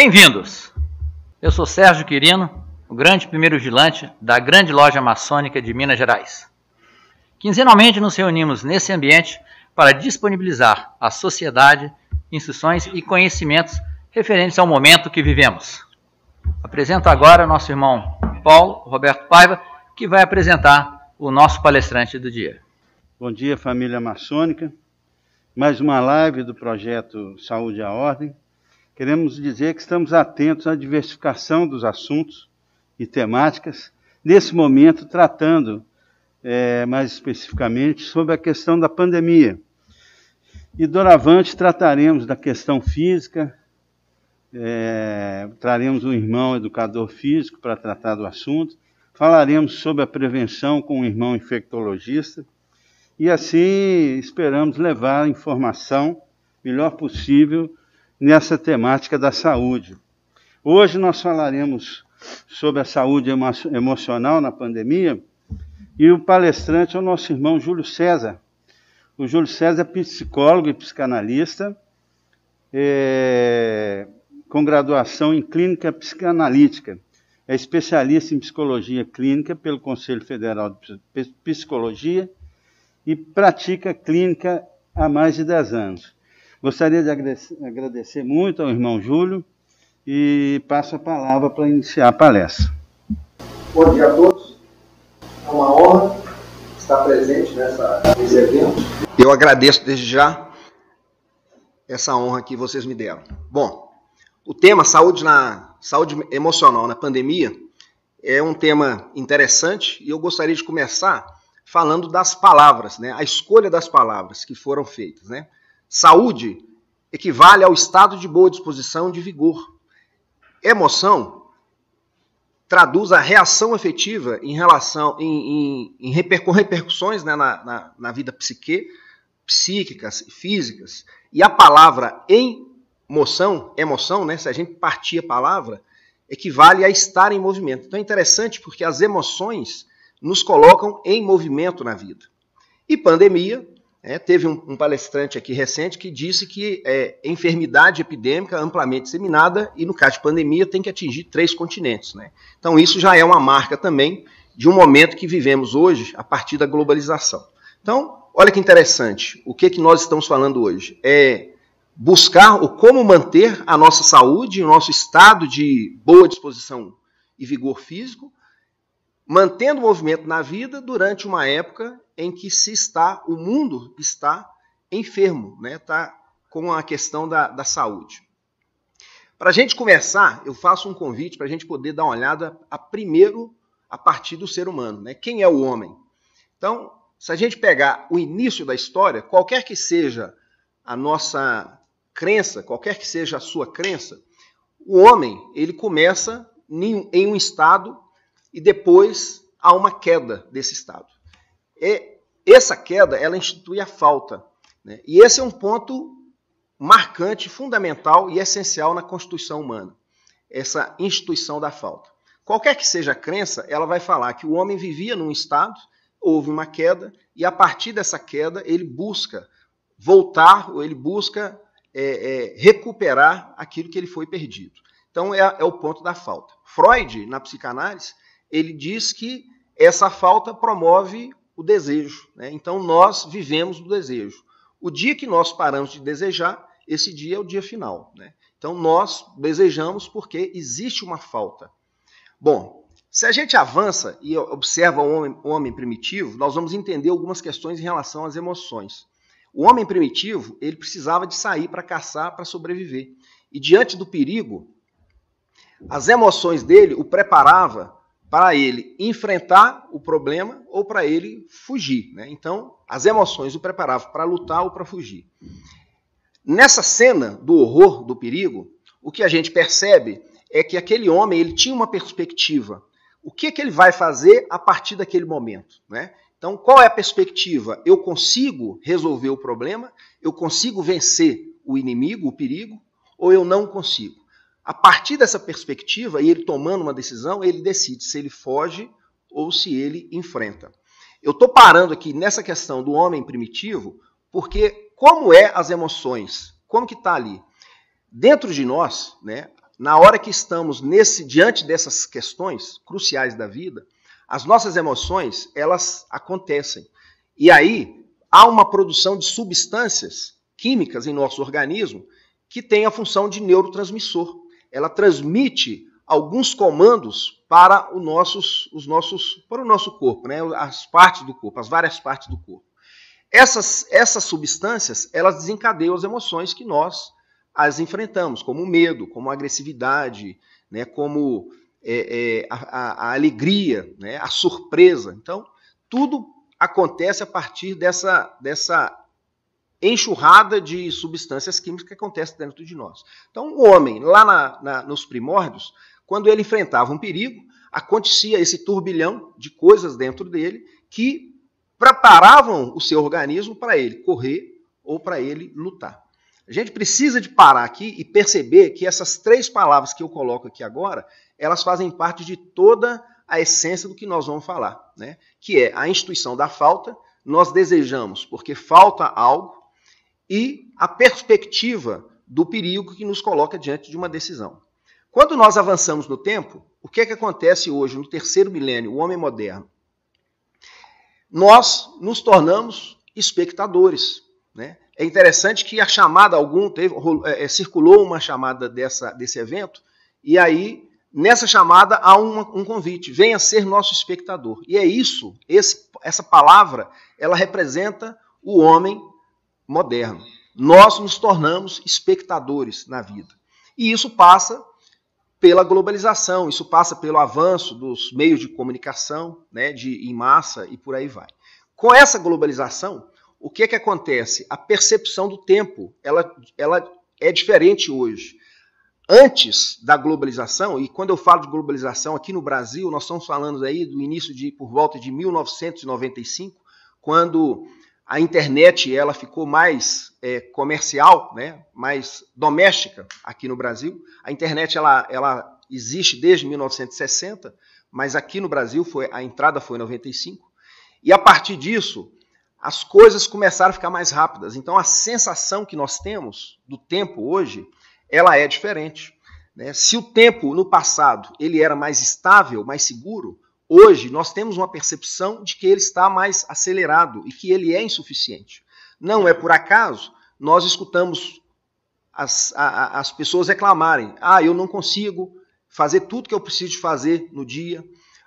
Bem-vindos! Eu sou Sérgio Quirino, o grande primeiro vigilante da grande loja maçônica de Minas Gerais. Quinzenalmente nos reunimos nesse ambiente para disponibilizar à sociedade instruções e conhecimentos referentes ao momento que vivemos. Apresento agora nosso irmão Paulo Roberto Paiva, que vai apresentar o nosso palestrante do dia. Bom dia, família maçônica. Mais uma live do projeto Saúde à Ordem. Queremos dizer que estamos atentos à diversificação dos assuntos e temáticas, nesse momento tratando é, mais especificamente sobre a questão da pandemia. E doravante trataremos da questão física, é, traremos um irmão educador físico para tratar do assunto, falaremos sobre a prevenção com um irmão infectologista e assim esperamos levar a informação melhor possível nessa temática da saúde. Hoje nós falaremos sobre a saúde emo emocional na pandemia e o palestrante é o nosso irmão Júlio César. O Júlio César é psicólogo e psicanalista, é, com graduação em clínica psicanalítica. É especialista em psicologia clínica pelo Conselho Federal de Psicologia e pratica clínica há mais de 10 anos. Gostaria de agradecer muito ao irmão Júlio e passo a palavra para iniciar a palestra. Bom dia a todos. É uma honra estar presente nessa, nesse evento. Eu agradeço desde já essa honra que vocês me deram. Bom, o tema saúde na saúde emocional na pandemia é um tema interessante e eu gostaria de começar falando das palavras, né? A escolha das palavras que foram feitas, né? Saúde equivale ao estado de boa disposição, de vigor. Emoção traduz a reação efetiva em relação em, em, em repercussões né, na, na, na, vida psique, psíquicas e físicas. E a palavra emoção, emoção, né, se a gente partir a palavra, equivale a estar em movimento. Então é interessante porque as emoções nos colocam em movimento na vida. E pandemia, é, teve um, um, palestrante aqui recente que disse que é, enfermidade epidêmica amplamente disseminada e, no caso de pandemia, tem que atingir três continentes. Né? Então, isso já é uma marca também de um momento que vivemos hoje a partir da globalização. Então, olha que interessante. O que, que nós estamos falando hoje? É buscar o como manter a nossa saúde, o nosso estado de boa disposição e vigor físico, mantendo o movimento na vida durante uma época em que se está, o mundo está enfermo, né? Está com a questão da, da saúde. Para a gente começar, eu faço um convite para a gente poder dar uma olhada a primeiro a partir do ser humano, né? Quem é o homem? Então, se a gente pegar o início da história, qualquer que seja a nossa crença, qualquer que seja a sua crença, o homem ele começa em um estado e depois há uma queda desse estado. E essa queda, ela institui a falta. Né? E esse é um ponto marcante, fundamental e essencial na constituição humana, essa instituição da falta. Qualquer que seja a crença, ela vai falar que o homem vivia num estado, houve uma queda, e a partir dessa queda ele busca voltar, ou ele busca é, é, recuperar aquilo que ele foi perdido. Então é, é o ponto da falta. Freud, na psicanálise, ele diz que essa falta promove o desejo. Né? Então nós vivemos do desejo. O dia que nós paramos de desejar, esse dia é o dia final. Né? Então nós desejamos porque existe uma falta. Bom, se a gente avança e observa o homem, o homem primitivo, nós vamos entender algumas questões em relação às emoções. O homem primitivo ele precisava de sair para caçar, para sobreviver. E diante do perigo, as emoções dele o preparava para ele enfrentar o problema ou para ele fugir. Né? Então, as emoções o preparavam para lutar ou para fugir. Nessa cena do horror, do perigo, o que a gente percebe é que aquele homem ele tinha uma perspectiva. O que, que ele vai fazer a partir daquele momento? Né? Então, qual é a perspectiva? Eu consigo resolver o problema? Eu consigo vencer o inimigo, o perigo? Ou eu não consigo? A partir dessa perspectiva, e ele tomando uma decisão, ele decide se ele foge ou se ele enfrenta. Eu estou parando aqui nessa questão do homem primitivo, porque como é as emoções? Como que está ali? Dentro de nós, né, na hora que estamos nesse diante dessas questões cruciais da vida, as nossas emoções, elas acontecem. E aí há uma produção de substâncias químicas em nosso organismo que tem a função de neurotransmissor. Ela transmite alguns comandos para os nossos, os nossos, para o nosso corpo, né? as partes do corpo, as várias partes do corpo. Essas, essas substâncias, elas desencadeiam as emoções que nós as enfrentamos, como o medo, como agressividade, né? como é, é, a, a, alegria, né? a surpresa. Então, tudo acontece a partir dessa, dessa enxurrada de substâncias químicas que acontece dentro de nós. Então, o homem, lá na, na, nos primórdios, quando ele enfrentava um perigo, acontecia esse turbilhão de coisas dentro dele que preparavam o seu organismo para ele correr ou para ele lutar. A gente precisa de parar aqui e perceber que essas três palavras que eu coloco aqui agora, elas fazem parte de toda a essência do que nós vamos falar, né? Que é a instituição da falta, nós desejamos porque falta algo e a perspectiva do perigo que nos coloca diante de uma decisão. Quando nós avançamos no tempo, o que é que acontece hoje, no terceiro milênio, o homem moderno? Nós nos tornamos espectadores. Né? É interessante que a chamada, algum teve, é, é, circulou uma chamada dessa, desse evento, e aí, nessa chamada, há uma, um convite: venha ser nosso espectador. E é isso, esse, essa palavra, ela representa o homem moderno. Nós nos tornamos espectadores na vida. E isso passa pela globalização, isso passa pelo avanço dos meios de comunicação, né, de em massa e por aí vai. Com essa globalização, o que é que acontece? A percepção do tempo, ela, ela é diferente hoje. Antes da globalização, e quando eu falo de globalização aqui no Brasil, nós estamos falando aí do início de por volta de 1995, quando a internet ela ficou mais é, comercial, né, mais doméstica aqui no Brasil. A internet ela, ela existe desde 1960, mas aqui no Brasil foi a entrada foi em 95. E a partir disso, as coisas começaram a ficar mais rápidas. Então a sensação que nós temos do tempo hoje, ela é diferente. Né? Se o tempo no passado ele era mais estável, mais seguro, Hoje, nós temos uma percepção de que ele está mais acelerado e que ele é insuficiente. Não é por acaso nós escutamos as, a, as pessoas reclamarem: ah, eu não consigo fazer tudo que eu preciso fazer no dia,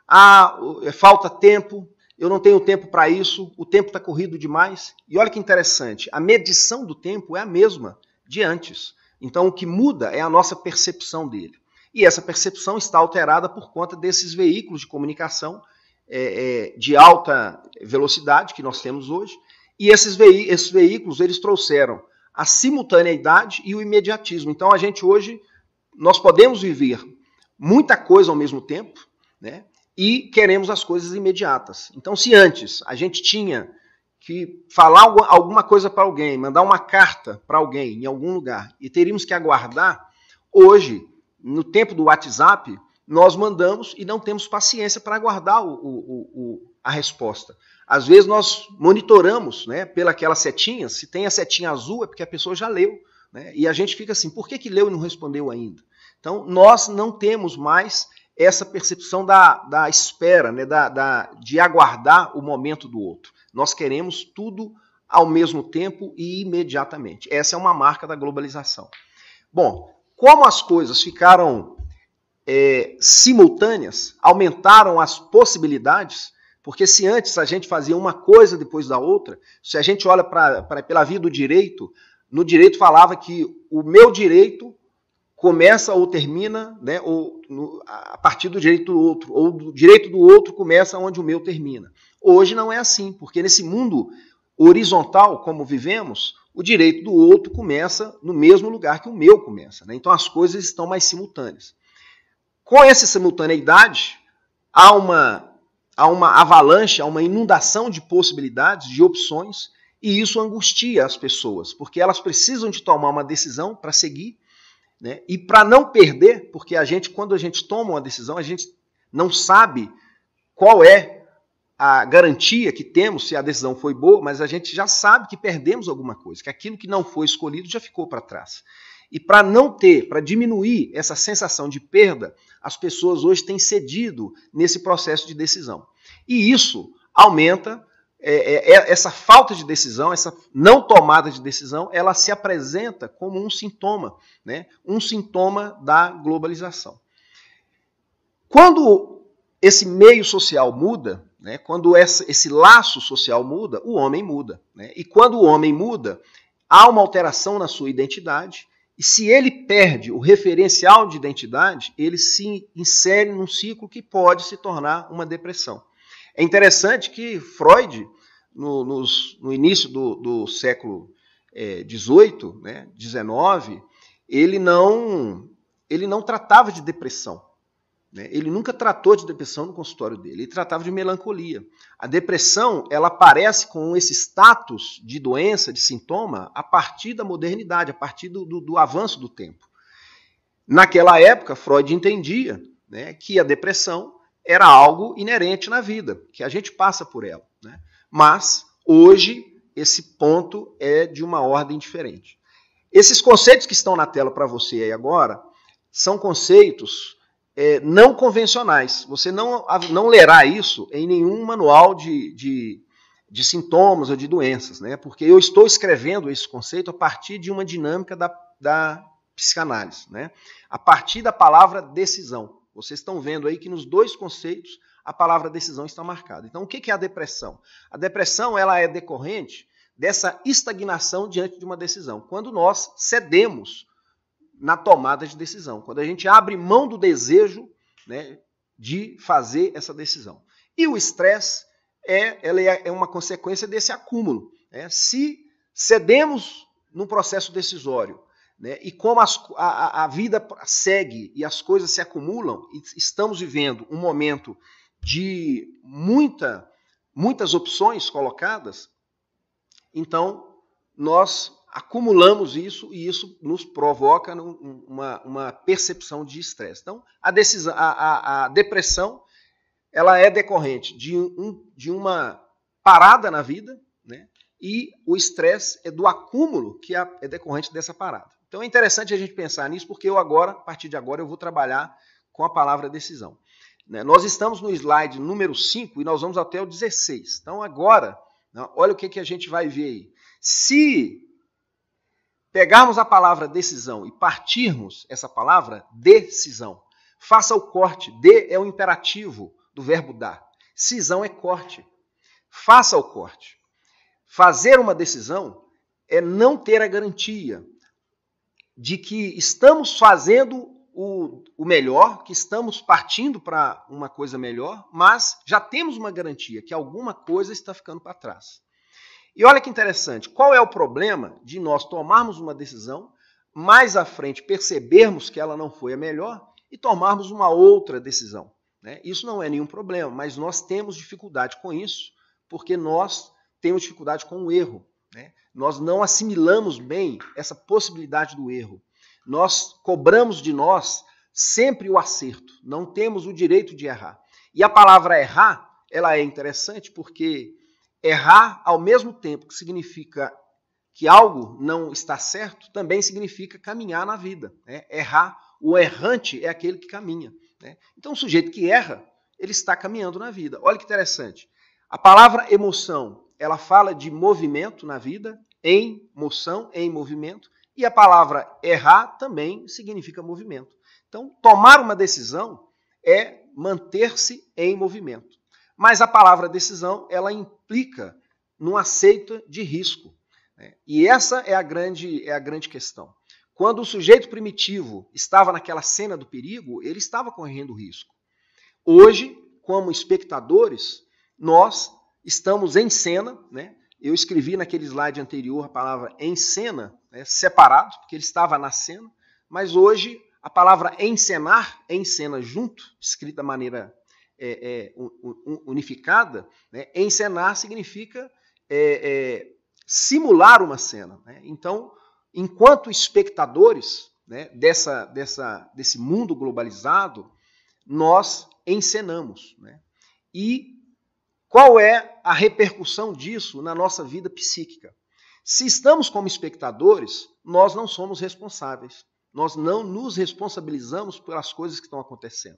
ah, é, falta tempo, eu não tenho tempo para isso, o tempo está corrido demais. E olha que interessante, a medição do tempo é a mesma de antes. Então, o que muda é a nossa percepção dele. E essa percepção está alterada por conta desses veículos de comunicação é, é, de alta velocidade que nós temos hoje. E esses, esses veículos eles trouxeram a simultaneidade e o imediatismo. Então a gente hoje nós podemos viver muita coisa ao mesmo tempo, né? E queremos as coisas imediatas. Então se antes a gente tinha que falar alguma coisa para alguém, mandar uma carta para alguém em algum lugar e teríamos que aguardar, hoje no tempo do WhatsApp, nós mandamos e não temos paciência para aguardar o, o, o, a resposta. Às vezes nós monitoramos né, pelaquela setinha, se tem a setinha azul é porque a pessoa já leu. Né, e a gente fica assim, por que, que leu e não respondeu ainda? Então, nós não temos mais essa percepção da, da espera, né, da, da, de aguardar o momento do outro. Nós queremos tudo ao mesmo tempo e imediatamente. Essa é uma marca da globalização. Bom, como as coisas ficaram é, simultâneas, aumentaram as possibilidades, porque se antes a gente fazia uma coisa depois da outra, se a gente olha pra, pra, pela via do direito, no direito falava que o meu direito começa ou termina, né, ou no, a partir do direito do outro, ou do direito do outro começa onde o meu termina. Hoje não é assim, porque nesse mundo horizontal como vivemos, o direito do outro começa no mesmo lugar que o meu começa. Né? Então as coisas estão mais simultâneas. Com essa simultaneidade, há uma, há uma avalanche, há uma inundação de possibilidades, de opções, e isso angustia as pessoas, porque elas precisam de tomar uma decisão para seguir, né? e para não perder, porque a gente, quando a gente toma uma decisão, a gente não sabe qual é a garantia que temos se a decisão foi boa, mas a gente já sabe que perdemos alguma coisa, que aquilo que não foi escolhido já ficou para trás. E para não ter, para diminuir essa sensação de perda, as pessoas hoje têm cedido nesse processo de decisão. E isso aumenta é, é, é, essa falta de decisão, essa não tomada de decisão, ela se apresenta como um sintoma, né? um sintoma da globalização. Quando esse meio social muda, né? quando esse laço social muda, o homem muda. Né? E quando o homem muda, há uma alteração na sua identidade, e se ele perde o referencial de identidade, ele se insere num ciclo que pode se tornar uma depressão. É interessante que Freud, no, nos, no início do, do século XVIII, é, né, XIX, ele não, ele não tratava de depressão. Né? Ele nunca tratou de depressão no consultório dele, ele tratava de melancolia. A depressão ela aparece com esse status de doença, de sintoma, a partir da modernidade, a partir do, do, do avanço do tempo. Naquela época, Freud entendia né, que a depressão era algo inerente na vida, que a gente passa por ela. Né? Mas, hoje, esse ponto é de uma ordem diferente. Esses conceitos que estão na tela para você aí agora são conceitos é, não convencionais. Você não, não lerá isso em nenhum manual de, de, de sintomas ou de doenças, né? porque eu estou escrevendo esse conceito a partir de uma dinâmica da, da psicanálise, né? a partir da palavra decisão. Vocês estão vendo aí que nos dois conceitos a palavra decisão está marcada. Então, o que é a depressão? A depressão ela é decorrente dessa estagnação diante de uma decisão. Quando nós cedemos na tomada de decisão, quando a gente abre mão do desejo né, de fazer essa decisão. E o estresse é, ela é, é uma consequência desse acúmulo. Né? Se cedemos num processo decisório né? E como as, a, a vida segue e as coisas se acumulam, e estamos vivendo um momento de muita, muitas opções colocadas, então nós acumulamos isso e isso nos provoca uma, uma percepção de estresse. Então, a, decisão, a, a, a, depressão ela é decorrente de, um, de uma parada na vida, né? e o estresse é do acúmulo que é, decorrente dessa parada. Então é interessante a gente pensar nisso, porque eu agora, a partir de agora, eu vou trabalhar com a palavra decisão. Né? Nós estamos no slide número 5 e nós vamos até o 16. Então agora, né, olha o que, que a gente vai ver aí. Se pegarmos a palavra decisão e partirmos essa palavra decisão, faça o corte. De é o imperativo do verbo dar. Cisão é corte. Faça o corte. Fazer uma decisão é não ter a garantia de que estamos fazendo o, o melhor, que estamos partindo para uma coisa melhor, mas já temos uma garantia que alguma coisa está ficando para trás. E olha que interessante, qual é o problema de nós tomarmos uma decisão, mais à frente percebermos que ela não foi a melhor e tomarmos uma outra decisão? Né? Isso não é nenhum problema, mas nós temos dificuldade com isso, porque nós temos dificuldade com o erro. Né? Nós não assimilamos bem essa possibilidade do erro. Nós cobramos de nós sempre o acerto, não temos o direito de errar. E a palavra errar, ela é interessante porque errar, ao mesmo tempo que significa que algo não está certo, também significa caminhar na vida. Né? Errar, o errante é aquele que caminha. Né? Então, o sujeito que erra, ele está caminhando na vida. Olha que interessante. A palavra emoção ela fala de movimento na vida, em moção, em movimento, e a palavra errar também significa movimento. Então, tomar uma decisão é manter-se em movimento. Mas a palavra decisão, ela implica num aceito de risco. Né? E essa é a grande é a grande questão. Quando o sujeito primitivo estava naquela cena do perigo, ele estava correndo risco. Hoje, como espectadores, nós estamos em cena, né? Eu escrevi naquele slide anterior a palavra em cena, né, separado, porque ele estava na cena, mas hoje a palavra encenar, em cena junto, escrita da maneira é, é, unificada, né, encenar significa é, é, simular uma cena. Né? Então, enquanto espectadores né, dessa, dessa, desse mundo globalizado, nós encenamos. Né? E qual é a repercussão disso na nossa vida psíquica? Se estamos como espectadores, nós não somos responsáveis. Nós não nos responsabilizamos pelas coisas que estão acontecendo.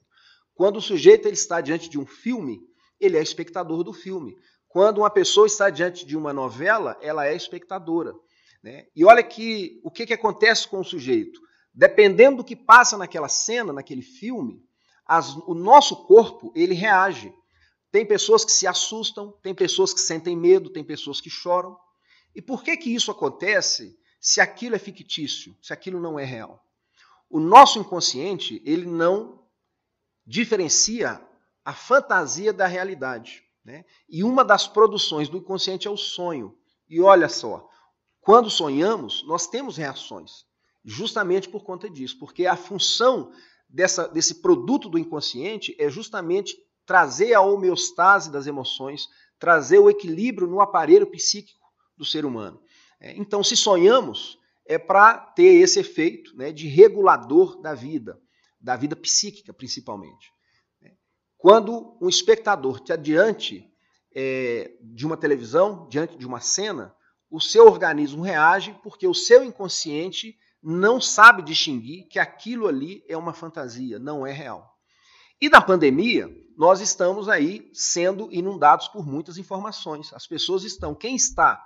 Quando o sujeito ele está diante de um filme, ele é espectador do filme. Quando uma pessoa está diante de uma novela, ela é espectadora. Né? E olha que o que, que acontece com o sujeito. Dependendo do que passa naquela cena, naquele filme, as, o nosso corpo ele reage. Tem pessoas que se assustam, tem pessoas que sentem medo, tem pessoas que choram. E por que que isso acontece se aquilo é fictício, se aquilo não é real? O nosso inconsciente, ele não diferencia a fantasia da realidade. Né? E uma das produções do inconsciente é o sonho. E olha só, quando sonhamos, nós temos reações, justamente por conta disso, porque a função dessa, desse produto do inconsciente é justamente trazer a homeostase das emoções, trazer o equilíbrio no aparelho psíquico do ser humano. É, então, se sonhamos, é para ter esse efeito né, de regulador da vida, da vida psíquica principalmente. Quando um espectador está diante é, de uma televisão, diante de uma cena, o seu organismo reage porque o seu inconsciente não sabe distinguir que aquilo ali é uma fantasia, não é real. E na pandemia, nós estamos aí sendo inundados por muitas informações. As pessoas estão, quem está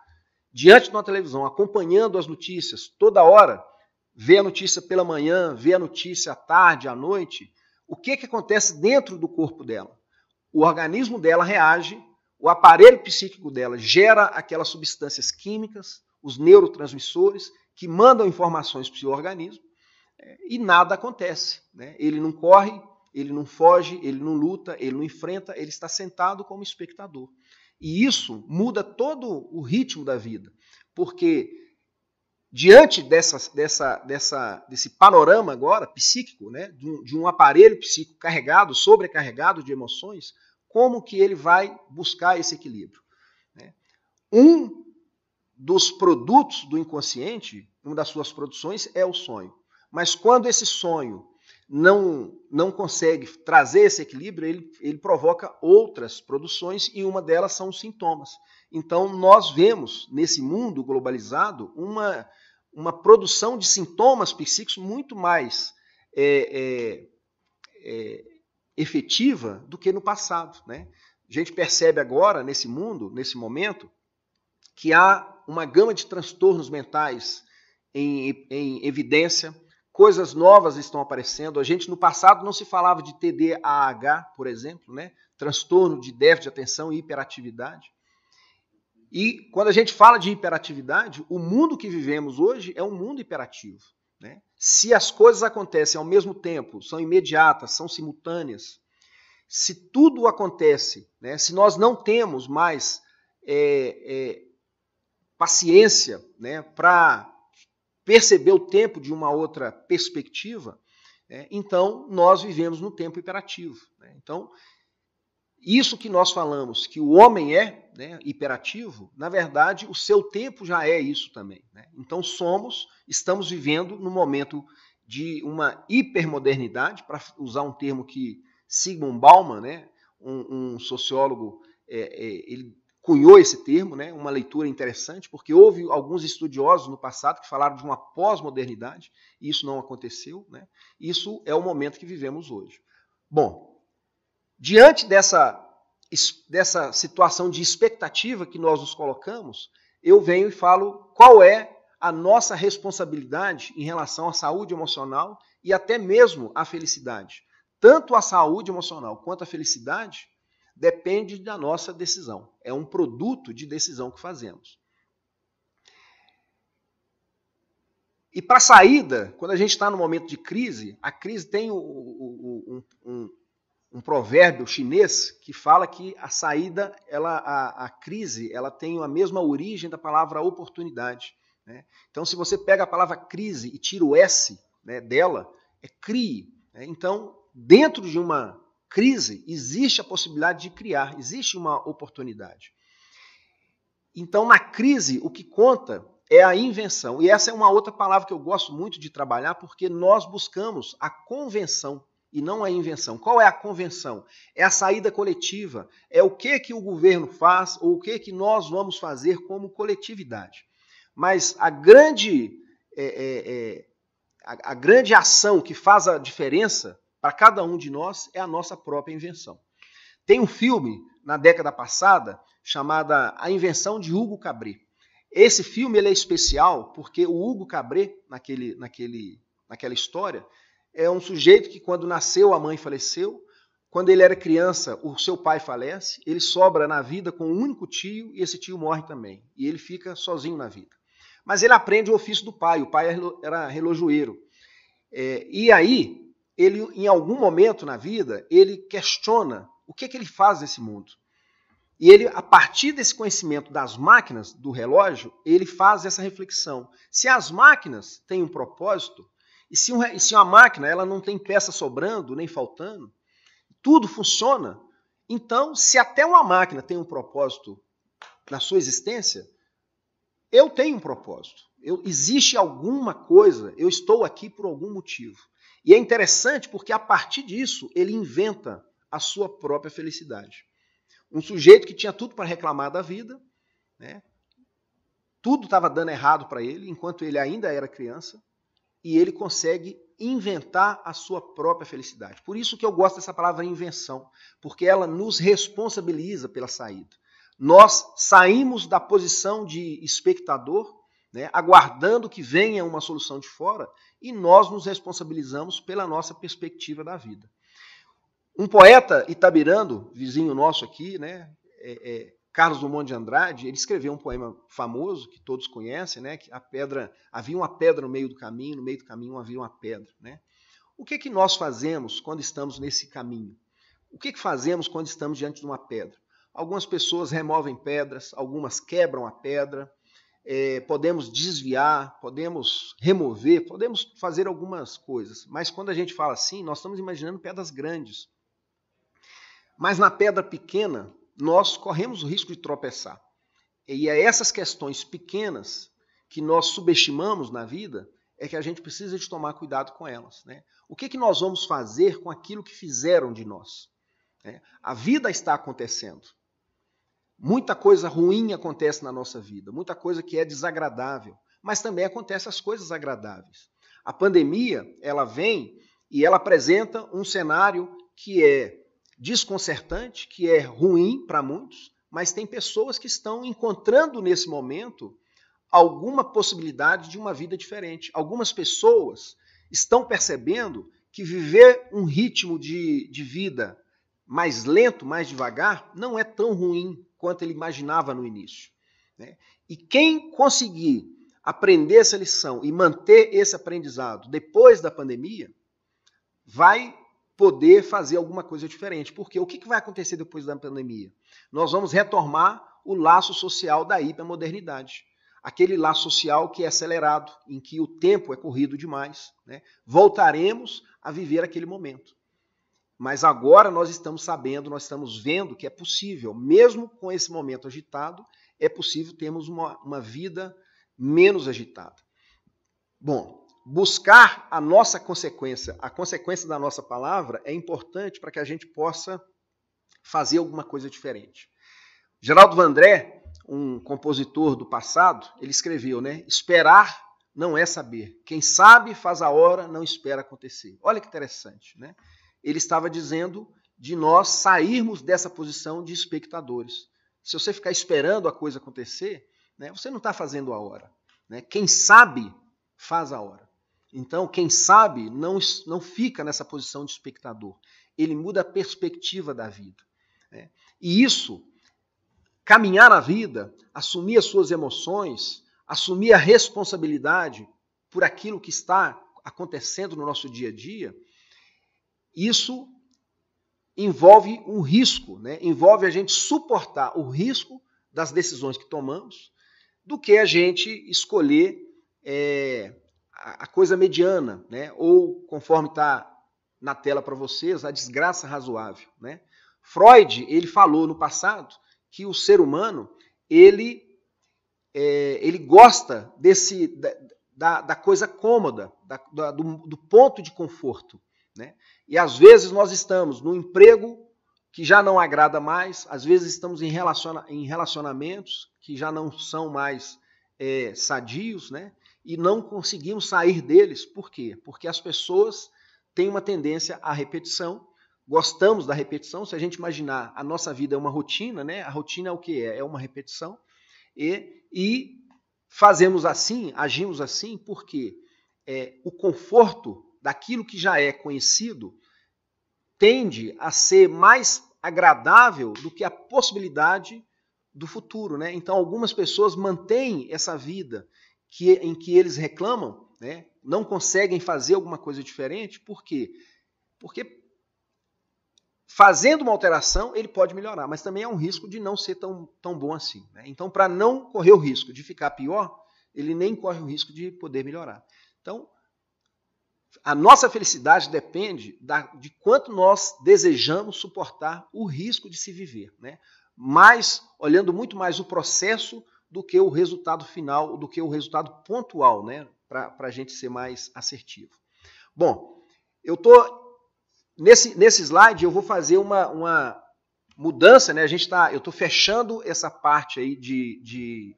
diante de uma televisão, acompanhando as notícias toda hora, vê a notícia pela manhã, vê a notícia à tarde, à noite, o que, que acontece dentro do corpo dela? O organismo dela reage, o aparelho psíquico dela gera aquelas substâncias químicas, os neurotransmissores, que mandam informações para o seu organismo, é, e nada acontece. Né? Ele não corre, ele não foge, ele não luta, ele não enfrenta, ele está sentado como espectador. E isso muda todo o ritmo da vida, porque diante dessa, dessa, dessa, desse panorama agora psíquico, né, de um, de um aparelho psíquico carregado, sobrecarregado de emoções, como que ele vai buscar esse equilíbrio? Né? Um dos produtos do inconsciente, uma das suas produções é o sonho. Mas quando esse sonho não, não consegue trazer esse equilíbrio, ele, ele provoca outras produções e uma delas são os sintomas. Então, nós vemos nesse mundo globalizado uma, uma produção de sintomas psíquicos muito mais é, é, é, efetiva do que no passado. Né? A gente percebe agora, nesse mundo, nesse momento, que há uma gama de transtornos mentais em, em evidência coisas novas estão aparecendo. A gente no passado não se falava de TDAH, por exemplo, né? transtorno de déficit de atenção e hiperatividade. E quando a gente fala de hiperatividade, o mundo que vivemos hoje é um mundo hiperativo. Né? Se as coisas acontecem ao mesmo tempo, são imediatas, são simultâneas, se tudo acontece, né? se nós não temos mais é, é, paciência né, para perceber o tempo de uma outra perspectiva, né, então nós vivemos no tempo hiperativo. Né? Então, isso que nós falamos que o homem é né, hiperativo, na verdade, o seu tempo já é isso também. Né? Então, somos, estamos vivendo no momento de uma hipermodernidade, para usar um termo que Sigmund Bauman, né, um, um sociólogo, é, é, ele cunhou esse termo, né, uma leitura interessante, porque houve alguns estudiosos no passado que falaram de uma pós-modernidade, e isso não aconteceu. Né? Isso é o momento que vivemos hoje. Bom, diante dessa, dessa situação de expectativa que nós nos colocamos, eu venho e falo qual é a nossa responsabilidade em relação à saúde emocional e até mesmo à felicidade. Tanto a saúde emocional quanto a felicidade depende da nossa decisão. É um produto de decisão que fazemos. E para a saída, quando a gente está no momento de crise, a crise tem um, provérbio chinês que fala que a saída, ela, a, a, crise, ela tem a mesma origem da palavra oportunidade. Né? Então, se você pega a palavra crise e tira o S né, dela, é crie. Né? Então, dentro de uma crise, existe a possibilidade de criar, existe uma oportunidade. Então, na crise, o que conta é a invenção. E essa é uma outra palavra que eu gosto muito de trabalhar, porque nós buscamos a convenção e não a invenção. Qual é a convenção? É a saída coletiva, é o que que o governo faz ou o que que nós vamos fazer como coletividade. Mas a grande, é, é, é, a, a grande ação que faz a diferença para cada um de nós é a nossa própria invenção. Tem um filme na década passada chamada A Invenção de Hugo Cabret. Esse filme ele é especial porque o Hugo Cabret, naquele, naquele, naquela história, é um sujeito que quando nasceu a mãe faleceu, quando ele era criança o seu pai falece, ele sobra na vida com um único tio e esse tio morre também. E ele fica sozinho na vida. Mas ele aprende o ofício do pai, o pai era relojoeiro. É, e aí, ele, em algum momento na vida, ele questiona o que, é que ele faz nesse mundo. E ele, a partir desse conhecimento das máquinas, do relógio, ele faz essa reflexão. Se as máquinas têm um propósito, e se, um, se uma máquina ela não tem peça sobrando nem faltando, tudo funciona, então, se até uma máquina tem um propósito na sua existência, eu tenho um propósito. Eu, existe alguma coisa, eu estou aqui por algum motivo. E é interessante porque a partir disso ele inventa a sua própria felicidade. Um sujeito que tinha tudo para reclamar da vida, né? tudo estava dando errado para ele, enquanto ele ainda era criança, e ele consegue inventar a sua própria felicidade. Por isso que eu gosto dessa palavra invenção, porque ela nos responsabiliza pela saída. Nós saímos da posição de espectador, né, aguardando que venha uma solução de fora, e nós nos responsabilizamos pela nossa perspectiva da vida. Um poeta itabirando, vizinho nosso aqui, né, é, é, Carlos Drummond de Andrade, ele escreveu um poema famoso que todos conhecem, né, que a pedra havia uma pedra no meio do caminho, no meio do caminho havia uma pedra, né? O que que nós fazemos quando estamos nesse caminho? O que que fazemos quando estamos diante de uma pedra? Algumas pessoas removem pedras, algumas quebram a pedra, é, podemos desviar, podemos remover, podemos fazer algumas coisas. Mas quando a gente fala assim, nós estamos imaginando pedras grandes. Mas na pedra pequena, nós corremos o risco de tropeçar. E é essas questões pequenas que nós subestimamos na vida é que a gente precisa de tomar cuidado com elas. Né? O que, que nós vamos fazer com aquilo que fizeram de nós? Né? A vida está acontecendo. Muita coisa ruim acontece na nossa vida, muita coisa que é desagradável, mas também acontecem as coisas agradáveis. A pandemia, ela vem e ela apresenta um cenário que é desconcertante, que é ruim para muitos, mas tem pessoas que estão encontrando nesse momento alguma possibilidade de uma vida diferente. Algumas pessoas estão percebendo que viver um ritmo de, de vida mais lento, mais devagar, não é tão ruim quanto ele imaginava no início. Né? E quem conseguir aprender essa lição e manter esse aprendizado depois da pandemia, vai poder fazer alguma coisa diferente. Porque o que vai acontecer depois da pandemia? Nós vamos retomar o laço social da hipermodernidade. Aquele laço social que é acelerado, em que o tempo é corrido demais. Né? Voltaremos a viver aquele momento. Mas agora nós estamos sabendo, nós estamos vendo que é possível, mesmo com esse momento agitado, é possível termos uma, uma vida menos agitada. Bom, buscar a nossa consequência, a consequência da nossa palavra, é importante para que a gente possa fazer alguma coisa diferente. Geraldo Vandré, um compositor do passado, ele escreveu, né? Esperar não é saber. Quem sabe faz a hora, não espera acontecer. Olha que interessante, né? Ele estava dizendo de nós sairmos dessa posição de espectadores. Se você ficar esperando a coisa acontecer, né, você não está fazendo a hora. Né? Quem sabe faz a hora. Então, quem sabe não, não fica nessa posição de espectador. Ele muda a perspectiva da vida. Né? E isso, caminhar a vida, assumir as suas emoções, assumir a responsabilidade por aquilo que está acontecendo no nosso dia a dia, isso envolve um risco, né? envolve a gente suportar o risco das decisões que tomamos, do que a gente escolher é, a coisa mediana, né? ou, conforme está na tela para vocês, a desgraça razoável. Né? Freud ele falou no passado que o ser humano ele, é, ele gosta desse, da, da coisa cômoda, da, da, do, do, ponto de conforto. Né? E às vezes nós estamos no emprego que já não agrada mais, às vezes estamos em, relaciona, em relacionamentos que já não são mais é, sadios, né? E não conseguimos sair deles. Por quê? Porque as pessoas têm uma tendência à repetição. Gostamos da repetição. Se a gente imaginar a nossa vida é uma rotina, né? A rotina é o que é? É uma repetição. E, e fazemos assim, agimos assim, porque é, o conforto daquilo que já é conhecido tende a ser mais agradável do que a possibilidade do futuro, né? Então algumas pessoas mantêm essa vida que, em que eles reclamam, né? Não conseguem fazer alguma coisa diferente, por quê? Porque fazendo uma alteração ele pode melhorar, mas também há um risco de não ser tão, tão bom assim. Né? Então, para não correr o risco de ficar pior, ele nem corre o risco de poder melhorar. Então, a nossa felicidade depende da, de quanto nós desejamos suportar o risco de se viver. Né? Mas olhando muito mais o processo do que o resultado final, do que o resultado pontual, né? para a gente ser mais assertivo. Bom, eu estou. Nesse, nesse slide eu vou fazer uma, uma mudança, né? A gente tá, eu estou fechando essa parte aí de, de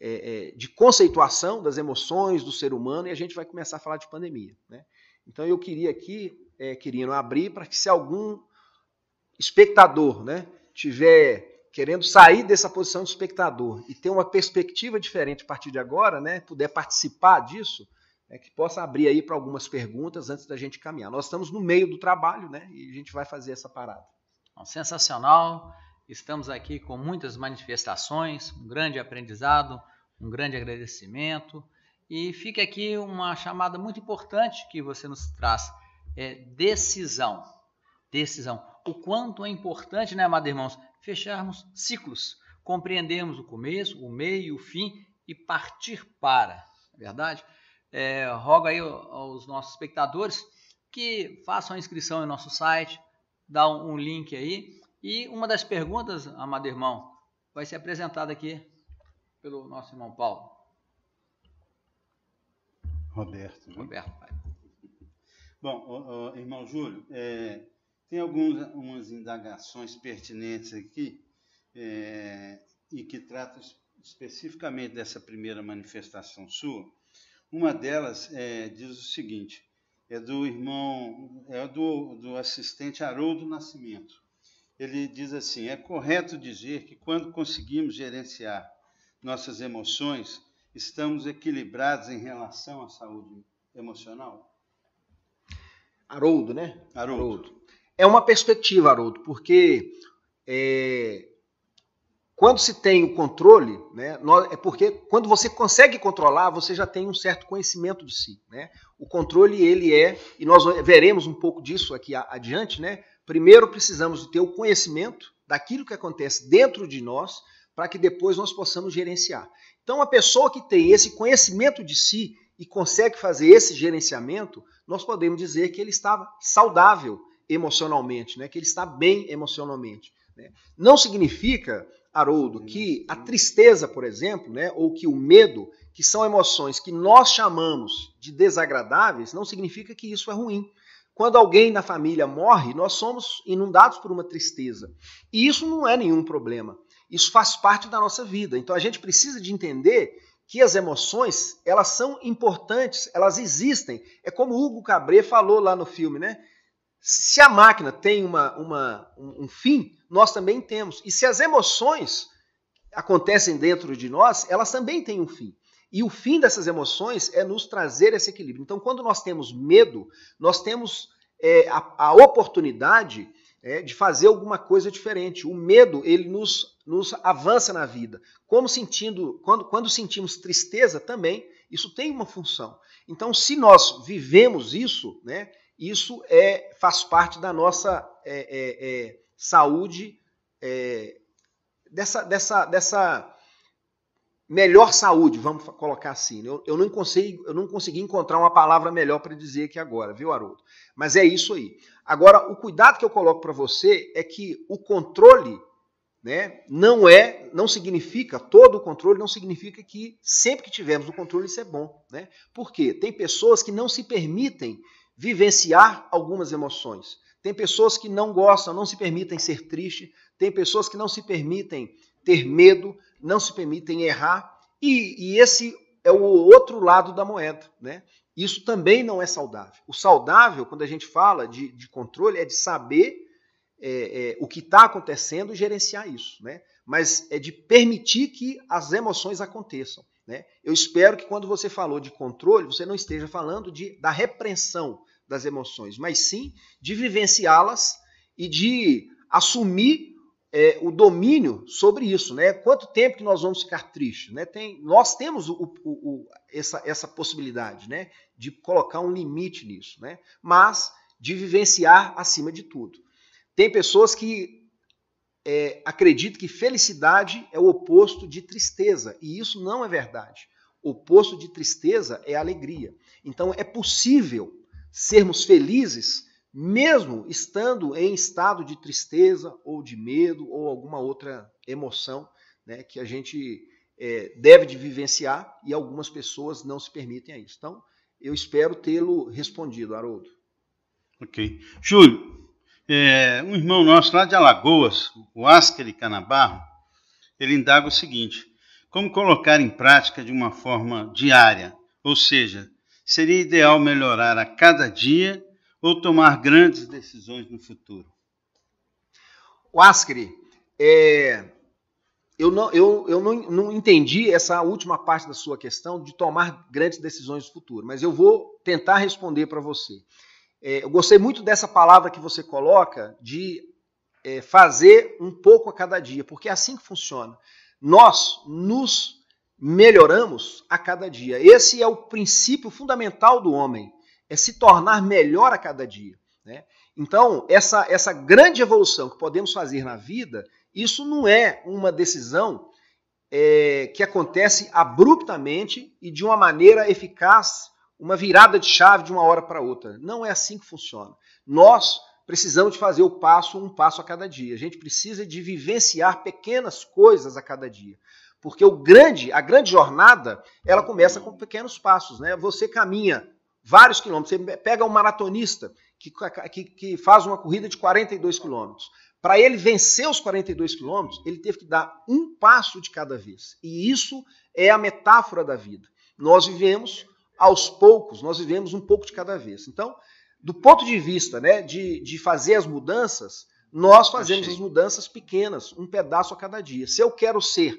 é, é, de conceituação das emoções do ser humano e a gente vai começar a falar de pandemia. Né? Então eu queria aqui, é, querendo abrir para que se algum espectador né, tiver querendo sair dessa posição de espectador e ter uma perspectiva diferente a partir de agora, né, puder participar disso, é, que possa abrir aí para algumas perguntas antes da gente caminhar. Nós estamos no meio do trabalho né, e a gente vai fazer essa parada. Sensacional. Estamos aqui com muitas manifestações, um grande aprendizado, um grande agradecimento. E fica aqui uma chamada muito importante que você nos traz: é decisão. Decisão. O quanto é importante, né, amados irmãos, fecharmos ciclos, compreendermos o começo, o meio, o fim e partir para. É verdade? É, rogo aí aos nossos espectadores que façam a inscrição em nosso site, dá um, um link aí e uma das perguntas, amado irmão, vai ser apresentada aqui pelo nosso irmão Paulo. Roberto. Né? Roberto, pai. Bom, o, o, irmão Júlio, é, tem algumas indagações pertinentes aqui é, e que tratam especificamente dessa primeira manifestação sua. Uma delas é, diz o seguinte: é do irmão, é do, do assistente Haroldo Nascimento ele diz assim: é correto dizer que quando conseguimos gerenciar nossas emoções, estamos equilibrados em relação à saúde emocional? Haroldo, né? Haroldo. Haroldo. É uma perspectiva, Haroldo, porque é, quando se tem o controle, né, é porque quando você consegue controlar, você já tem um certo conhecimento de si. Né? O controle, ele é, e nós veremos um pouco disso aqui adiante, né? Primeiro precisamos de ter o conhecimento daquilo que acontece dentro de nós para que depois nós possamos gerenciar. Então, a pessoa que tem esse conhecimento de si e consegue fazer esse gerenciamento, nós podemos dizer que ele está saudável emocionalmente, né? que ele está bem emocionalmente. Né? Não significa, Haroldo, que a tristeza, por exemplo, né? ou que o medo, que são emoções que nós chamamos de desagradáveis, não significa que isso é ruim. Quando alguém na família morre, nós somos inundados por uma tristeza. E isso não é nenhum problema. Isso faz parte da nossa vida. Então a gente precisa de entender que as emoções, elas são importantes, elas existem. É como Hugo Cabré falou lá no filme, né? Se a máquina tem uma, uma, um fim, nós também temos. E se as emoções acontecem dentro de nós, elas também têm um fim. E o fim dessas emoções é nos trazer esse equilíbrio. Então, quando nós temos medo, nós temos é, a, a, oportunidade é, de fazer alguma coisa diferente. O medo, ele nos, nos avança na vida. Como sentindo, quando, quando sentimos tristeza também, isso tem uma função. Então, se nós vivemos isso, né, isso é, faz parte da nossa é, é, é saúde, é, dessa, dessa, dessa melhor saúde, vamos colocar assim. Né? Eu, eu, não consegui, eu não consegui encontrar uma palavra melhor para dizer aqui agora, viu, Haroldo? Mas é isso aí. Agora, o cuidado que eu coloco para você é que o controle né, não é, não significa, todo o controle não significa que sempre que tivermos o controle isso é bom. Né? Por quê? Tem pessoas que não se permitem vivenciar algumas emoções. Tem pessoas que não gostam, não se permitem ser triste. Tem pessoas que não se permitem ter medo, não se permitem errar E, e esse é o outro lado da moeda, né? Isso também não é saudável. O saudável, quando a gente fala de, de controle, é de saber é, é, o que está acontecendo e gerenciar isso, né? Mas é de permitir que as emoções aconteçam. Né? Eu espero que quando você falou de controle, você não esteja falando de, da repreensão das emoções, mas sim de vivenciá-las e de assumir é, o domínio sobre isso. Né? Quanto tempo que nós vamos ficar tristes? Né? Tem, nós temos o, o, o, essa, essa possibilidade né? de colocar um limite nisso, né? mas de vivenciar acima de tudo. Tem pessoas que é, acredita que felicidade é o oposto de tristeza, e isso não é verdade. O oposto de tristeza é alegria. Então é possível sermos felizes mesmo estando em estado de tristeza ou de medo ou alguma outra emoção né, que a gente é, deve de vivenciar e algumas pessoas não se permitem a isso. Então, eu espero tê-lo respondido, Haroldo. Ok. Júlio, é, um irmão nosso lá de Alagoas, o Asker Canabarro, ele indaga o seguinte: como colocar em prática de uma forma diária? Ou seja, seria ideal melhorar a cada dia ou tomar grandes decisões no futuro? O Askeri, é, eu, não, eu, eu não, não entendi essa última parte da sua questão de tomar grandes decisões no futuro, mas eu vou tentar responder para você. É, eu gostei muito dessa palavra que você coloca de é, fazer um pouco a cada dia, porque é assim que funciona. Nós nos melhoramos a cada dia. Esse é o princípio fundamental do homem, é se tornar melhor a cada dia. Né? Então, essa, essa grande evolução que podemos fazer na vida, isso não é uma decisão é, que acontece abruptamente e de uma maneira eficaz uma virada de chave de uma hora para outra. Não é assim que funciona. Nós precisamos de fazer o passo, um passo a cada dia. A gente precisa de vivenciar pequenas coisas a cada dia. Porque o grande, a grande jornada, ela começa com pequenos passos, né? Você caminha vários quilômetros, você pega um maratonista que, que, que faz uma corrida de 42 quilômetros. Para ele vencer os 42 quilômetros, ele teve que dar um passo de cada vez. E isso é a metáfora da vida. Nós vivemos aos poucos, nós vivemos um pouco de cada vez. Então, do ponto de vista né, de, de fazer as mudanças, nós fazemos Achei. as mudanças pequenas, um pedaço a cada dia. Se eu quero ser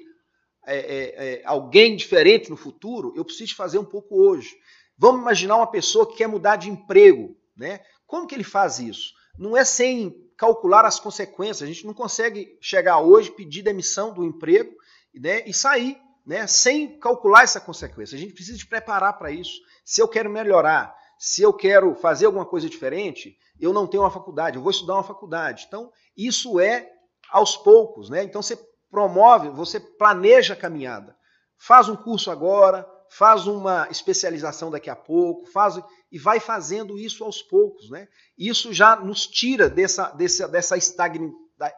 é, é, é, alguém diferente no futuro, eu preciso fazer um pouco hoje. Vamos imaginar uma pessoa que quer mudar de emprego. Né? Como que ele faz isso? Não é sem calcular as consequências. A gente não consegue chegar hoje, pedir demissão do emprego né, e sair né, sem calcular essa consequência. A gente precisa de preparar para isso. Se eu quero melhorar, se eu quero fazer alguma coisa diferente, eu não tenho uma faculdade, eu vou estudar uma faculdade. Então, isso é aos poucos, né? Então você promove, você planeja a caminhada. Faz um curso agora, faz uma especialização daqui a pouco, faz e vai fazendo isso aos poucos, né? Isso já nos tira dessa, dessa, dessa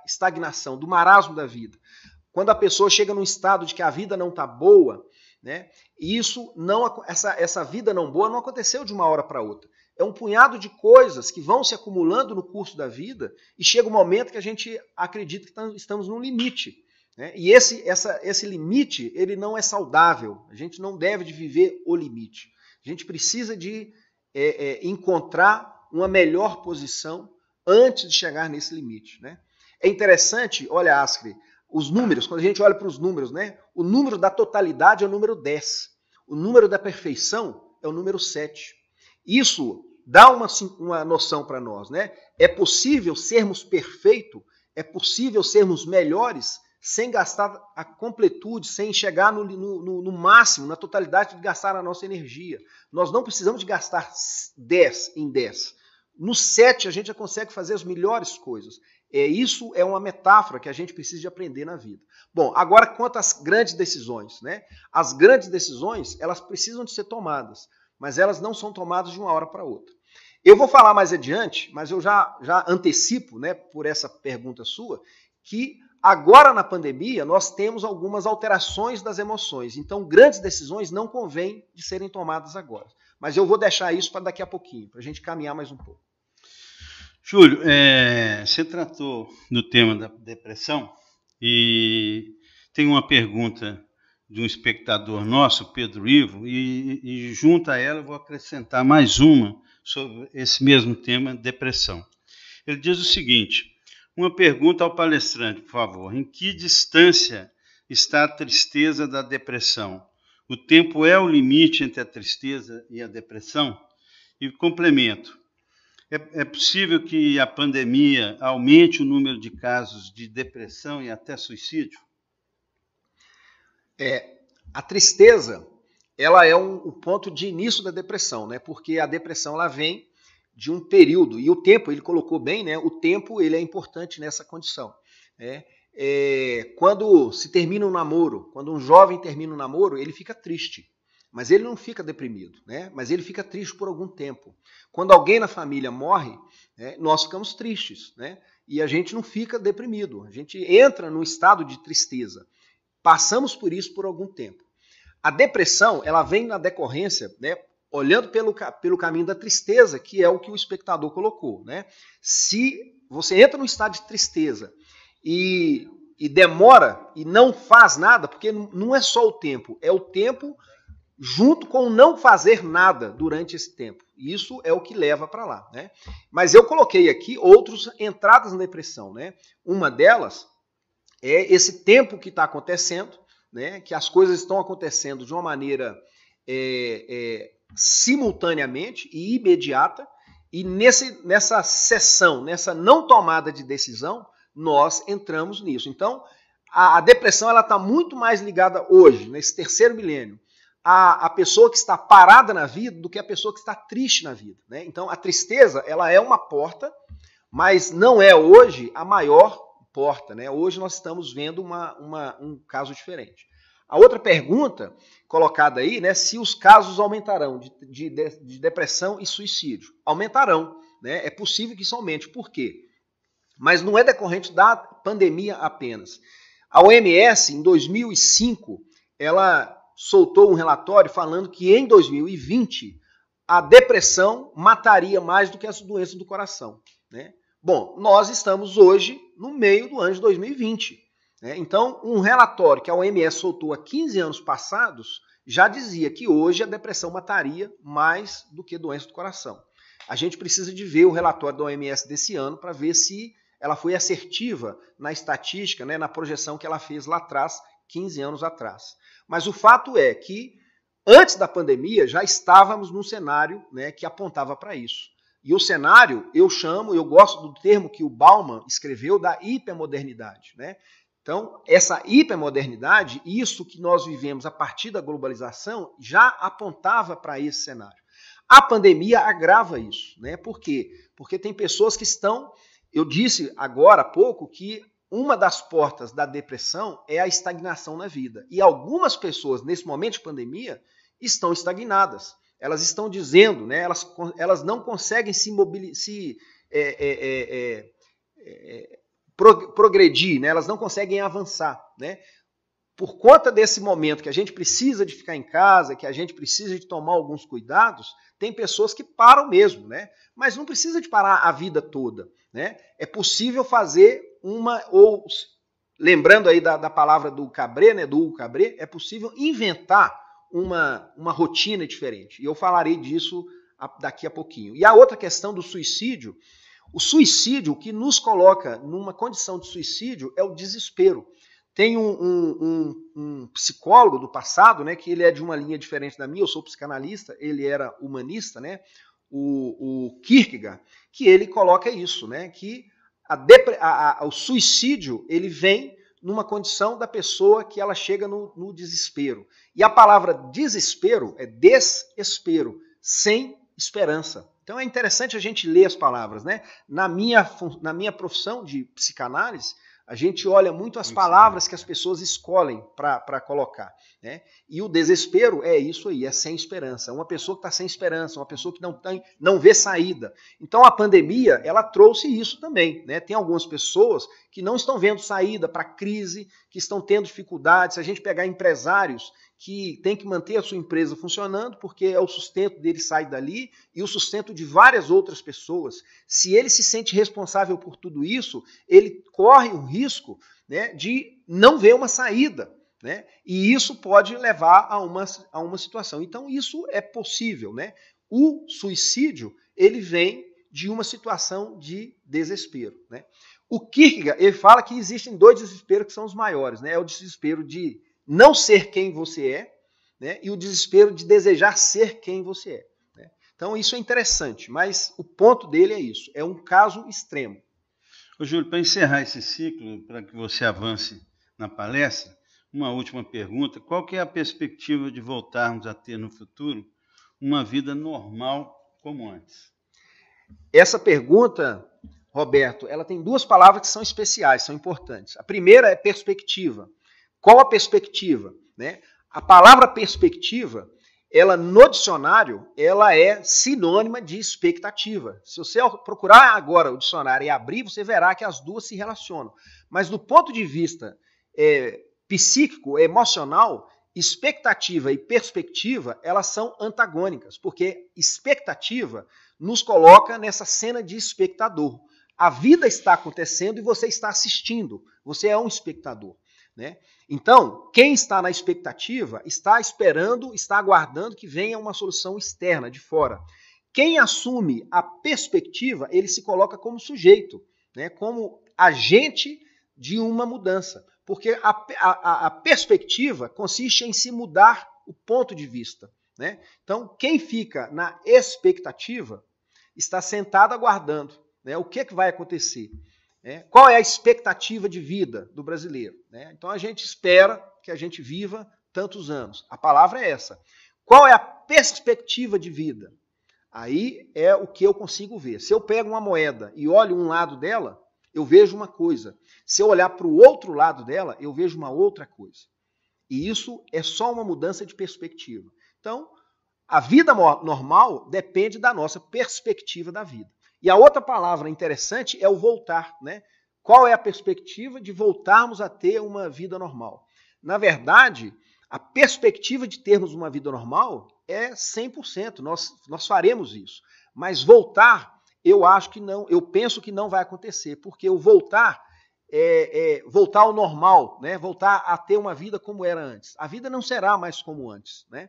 estagnação, do marasmo da vida. Quando a pessoa chega num estado de que a vida não está boa, né? Isso não essa, essa vida não boa não aconteceu de uma hora para outra. É um punhado de coisas que vão se acumulando no curso da vida e chega um momento que a gente acredita que estamos no limite. Né? E esse, essa, esse limite ele não é saudável. A gente não deve de viver o limite. A gente precisa de é, é, encontrar uma melhor posição antes de chegar nesse limite. Né? É interessante, olha, Askri, os números, quando a gente olha para os números, né? O número da totalidade é o número 10. O número da perfeição é o número 7. Isso dá uma, uma noção para nós, né? É possível sermos perfeitos, é possível sermos melhores sem gastar a completude, sem chegar no, no, no, máximo, na totalidade de gastar a nossa energia. Nós não precisamos de gastar 10 em 10. No 7 a gente já consegue fazer as melhores coisas. É, isso é uma metáfora que a gente precisa de aprender na vida. Bom, agora quanto às grandes decisões, né? As grandes decisões, elas precisam de ser tomadas, mas elas não são tomadas de uma hora para outra. Eu vou falar mais adiante, mas eu já, já antecipo, né, por essa pergunta sua, que agora na pandemia nós temos algumas alterações das emoções. Então, grandes decisões não convém de serem tomadas agora. Mas eu vou deixar isso para daqui a pouquinho, para a gente caminhar mais um pouco. Júlio, é, você tratou do tema da depressão e tem uma pergunta de um espectador nosso, Pedro Ivo, e, e junto a ela eu vou acrescentar mais uma sobre esse mesmo tema, depressão. Ele diz o seguinte: uma pergunta ao palestrante, por favor. Em que distância está a tristeza da depressão? O tempo é o limite entre a tristeza e a depressão? E complemento: é, é possível que a pandemia aumente o número de casos de depressão e até suicídio? É, a tristeza, ela é um, o ponto de início da depressão, né? Porque a depressão ela vem de um período e o tempo ele colocou bem, né? O tempo ele é importante nessa condição. Né? É, quando se termina um namoro, quando um jovem termina um namoro, ele fica triste, mas ele não fica deprimido, né? Mas ele fica triste por algum tempo. Quando alguém na família morre, né, nós ficamos tristes, né? E a gente não fica deprimido, a gente entra num estado de tristeza. Passamos por isso por algum tempo. A depressão, ela vem na decorrência, né, olhando pelo, pelo caminho da tristeza, que é o que o espectador colocou. Né? Se você entra num estado de tristeza e, e demora e não faz nada, porque não é só o tempo, é o tempo junto com não fazer nada durante esse tempo. Isso é o que leva para lá. Né? Mas eu coloquei aqui outras entradas na depressão. Né? Uma delas é esse tempo que está acontecendo, né? que as coisas estão acontecendo de uma maneira é, é, simultaneamente e imediata, e nesse, nessa sessão, nessa não tomada de decisão, nós entramos nisso. Então, a, a depressão ela está muito mais ligada hoje, nesse terceiro milênio, a, a pessoa que está parada na vida do que a pessoa que está triste na vida. Né? Então, a tristeza ela é uma porta, mas não é hoje a maior porta. Né? Hoje nós estamos vendo uma, uma, um caso diferente. A outra pergunta colocada aí, né, se os casos aumentarão de, de, de depressão e suicídio. Aumentarão, né? É possível que isso aumente. Por quê? Mas não é decorrente da pandemia apenas. A OMS, em 2005, ela soltou um relatório falando que em 2020 a depressão mataria mais do que as doenças do coração. Né? Bom, nós estamos hoje no meio do ano de 2020. Né? Então, um relatório que a OMS soltou há 15 anos passados já dizia que hoje a depressão mataria mais do que doença do coração. A gente precisa de ver o relatório da OMS desse ano para ver se ela foi assertiva na estatística, né, na projeção que ela fez lá atrás, 15 anos atrás. Mas o fato é que antes da pandemia já estávamos num cenário né, que apontava para isso. E o cenário eu chamo, eu gosto do termo que o Bauman escreveu da hipermodernidade. Né? Então, essa hipermodernidade, isso que nós vivemos a partir da globalização, já apontava para esse cenário. A pandemia agrava isso, né? Por quê? Porque tem pessoas que estão, eu disse agora há pouco que uma das portas da depressão é a estagnação na vida. E algumas pessoas, nesse momento de pandemia, estão estagnadas. Elas estão dizendo, né, elas, elas não conseguem se se, é, é, é, progredir, né? elas não conseguem avançar. Né? Por conta desse momento que a gente precisa de ficar em casa, que a gente precisa de tomar alguns cuidados, tem pessoas que param mesmo, né? Mas não precisa de parar a vida toda, né? É possível fazer uma ou lembrando aí da, da palavra do Cabré, né? Do Cabré, é possível inventar uma, uma rotina diferente. E eu falarei disso daqui a pouquinho. E a outra questão do suicídio o suicídio, o que nos coloca numa condição de suicídio é o desespero. Tem um, um, um, um, psicólogo do passado, né, que ele é de uma linha diferente da minha, eu sou psicanalista, ele era humanista, né, o, o Kierkegaard, que ele coloca isso, né, que a a, o suicídio ele vem numa condição da pessoa que ela chega no, no desespero. E a palavra desespero é desespero, sem esperança. Então é interessante a gente ler as palavras, né? Na minha, na minha profissão de psicanálise, a gente olha muito as palavras que as pessoas escolhem para colocar. Né? E o desespero é isso aí, é sem esperança. Uma pessoa que está sem esperança, uma pessoa que não, tem, não vê saída. Então a pandemia ela trouxe isso também. Né? Tem algumas pessoas que não estão vendo saída para a crise, que estão tendo dificuldades. Se a gente pegar empresários que tem que manter a sua empresa funcionando, porque é o sustento dele sai dali e o sustento de várias outras pessoas. Se ele se sente responsável por tudo isso, ele corre o risco né, de não ver uma saída. né? E isso pode levar a uma, a uma situação. Então, isso é possível, né? O suicídio, ele vem de uma situação de desespero, né? O Kierkegaard, ele fala que existem dois desesperos que são os maiores, né? É o desespero de não ser quem você é, né? E o desespero de desejar ser quem você é. Né? Então, isso é interessante, mas o ponto dele é isso, é um caso extremo. Ô, Júlio, para encerrar esse ciclo, para que você avance na palestra, uma última pergunta: qual que é a perspectiva de voltarmos a ter no futuro uma vida normal como antes? Essa pergunta, Roberto, ela tem duas palavras que são especiais, são importantes. A primeira é perspectiva. Qual a perspectiva? Né? A palavra perspectiva, ela no dicionário, ela é sinônima de expectativa. Se você procurar agora o dicionário e abrir, você verá que as duas se relacionam. Mas do ponto de vista é, psíquico, emocional, expectativa e perspectiva, elas são antagônicas, porque expectativa nos coloca nessa cena de espectador. A vida está acontecendo e você está assistindo. Você é um espectador. Né? Então, quem está na expectativa está esperando, está aguardando que venha uma solução externa, de fora. Quem assume a perspectiva, ele se coloca como sujeito, né? como agente de uma mudança. Porque a, a, a perspectiva consiste em se mudar o ponto de vista. Né? Então, quem fica na expectativa está sentado aguardando né? o que, é que vai acontecer. Né? Qual é a expectativa de vida do brasileiro? Né? Então, a gente espera que a gente viva tantos anos. A palavra é essa. Qual é a perspectiva de vida? Aí é o que eu consigo ver. Se eu pego uma moeda e olho um lado dela, eu vejo uma coisa. Se eu olhar para o outro lado dela, eu vejo uma outra coisa. E isso é só uma mudança de perspectiva. Então, a vida normal depende da nossa perspectiva da vida. E a outra palavra interessante é o voltar, né? Qual é a perspectiva de voltarmos a ter uma vida normal? Na verdade, a perspectiva de termos uma vida normal é 100%, nós, nós faremos isso. Mas voltar eu acho que não, eu penso que não vai acontecer, porque o voltar é, é, voltar ao normal, né? voltar a ter uma vida como era antes. A vida não será mais como antes. Né?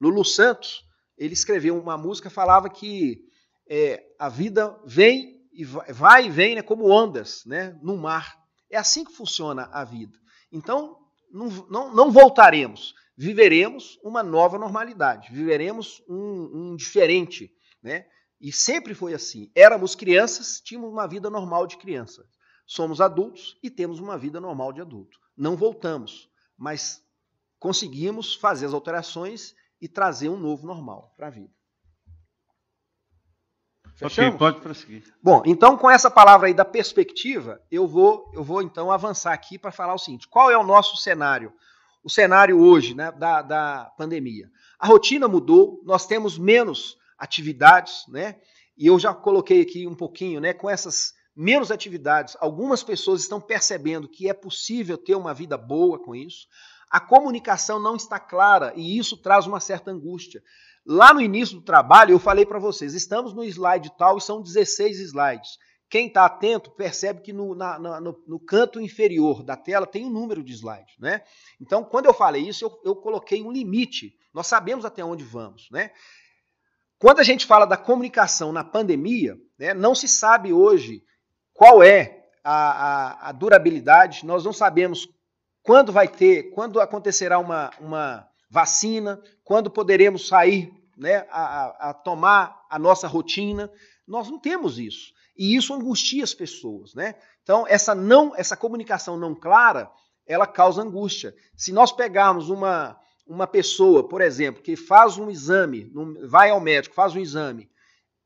Lulu Santos, ele escreveu uma música, falava que é, a vida vem e vai, vai e vem né, como ondas né, no mar. É assim que funciona a vida. Então, não, não, não voltaremos, viveremos uma nova normalidade, viveremos um, um diferente, né? E sempre foi assim. Éramos crianças, tínhamos uma vida normal de criança. Somos adultos e temos uma vida normal de adulto. Não voltamos, mas conseguimos fazer as alterações e trazer um novo normal para a vida. Fechamos? Ok, pode prosseguir. Bom, então com essa palavra aí da perspectiva, eu vou, eu vou então avançar aqui para falar o seguinte: qual é o nosso cenário? O cenário hoje né, da, da pandemia. A rotina mudou, nós temos menos atividades, né? E eu já coloquei aqui um pouquinho, né? Com essas menos atividades, algumas pessoas estão percebendo que é possível ter uma vida boa com isso. A comunicação não está clara e isso traz uma certa angústia. Lá no início do trabalho, eu falei para vocês: estamos no slide tal e são 16 slides. Quem está atento percebe que no, na, no, no, canto inferior da tela tem um número de slides. Né? Então, quando eu falei isso, eu, eu coloquei um limite. Nós sabemos até onde vamos. Né? Quando a gente fala da comunicação na pandemia, né, não se sabe hoje qual é a, a, a, durabilidade, nós não sabemos quando vai ter, quando acontecerá uma, uma vacina, quando poderemos sair né, a, a, tomar a nossa rotina. Nós não temos isso. E isso angustia as pessoas. Né? Então, essa, não, essa comunicação não clara, ela causa angústia. Se nós pegarmos uma, uma pessoa, por exemplo, que faz um exame, vai ao médico, faz um exame,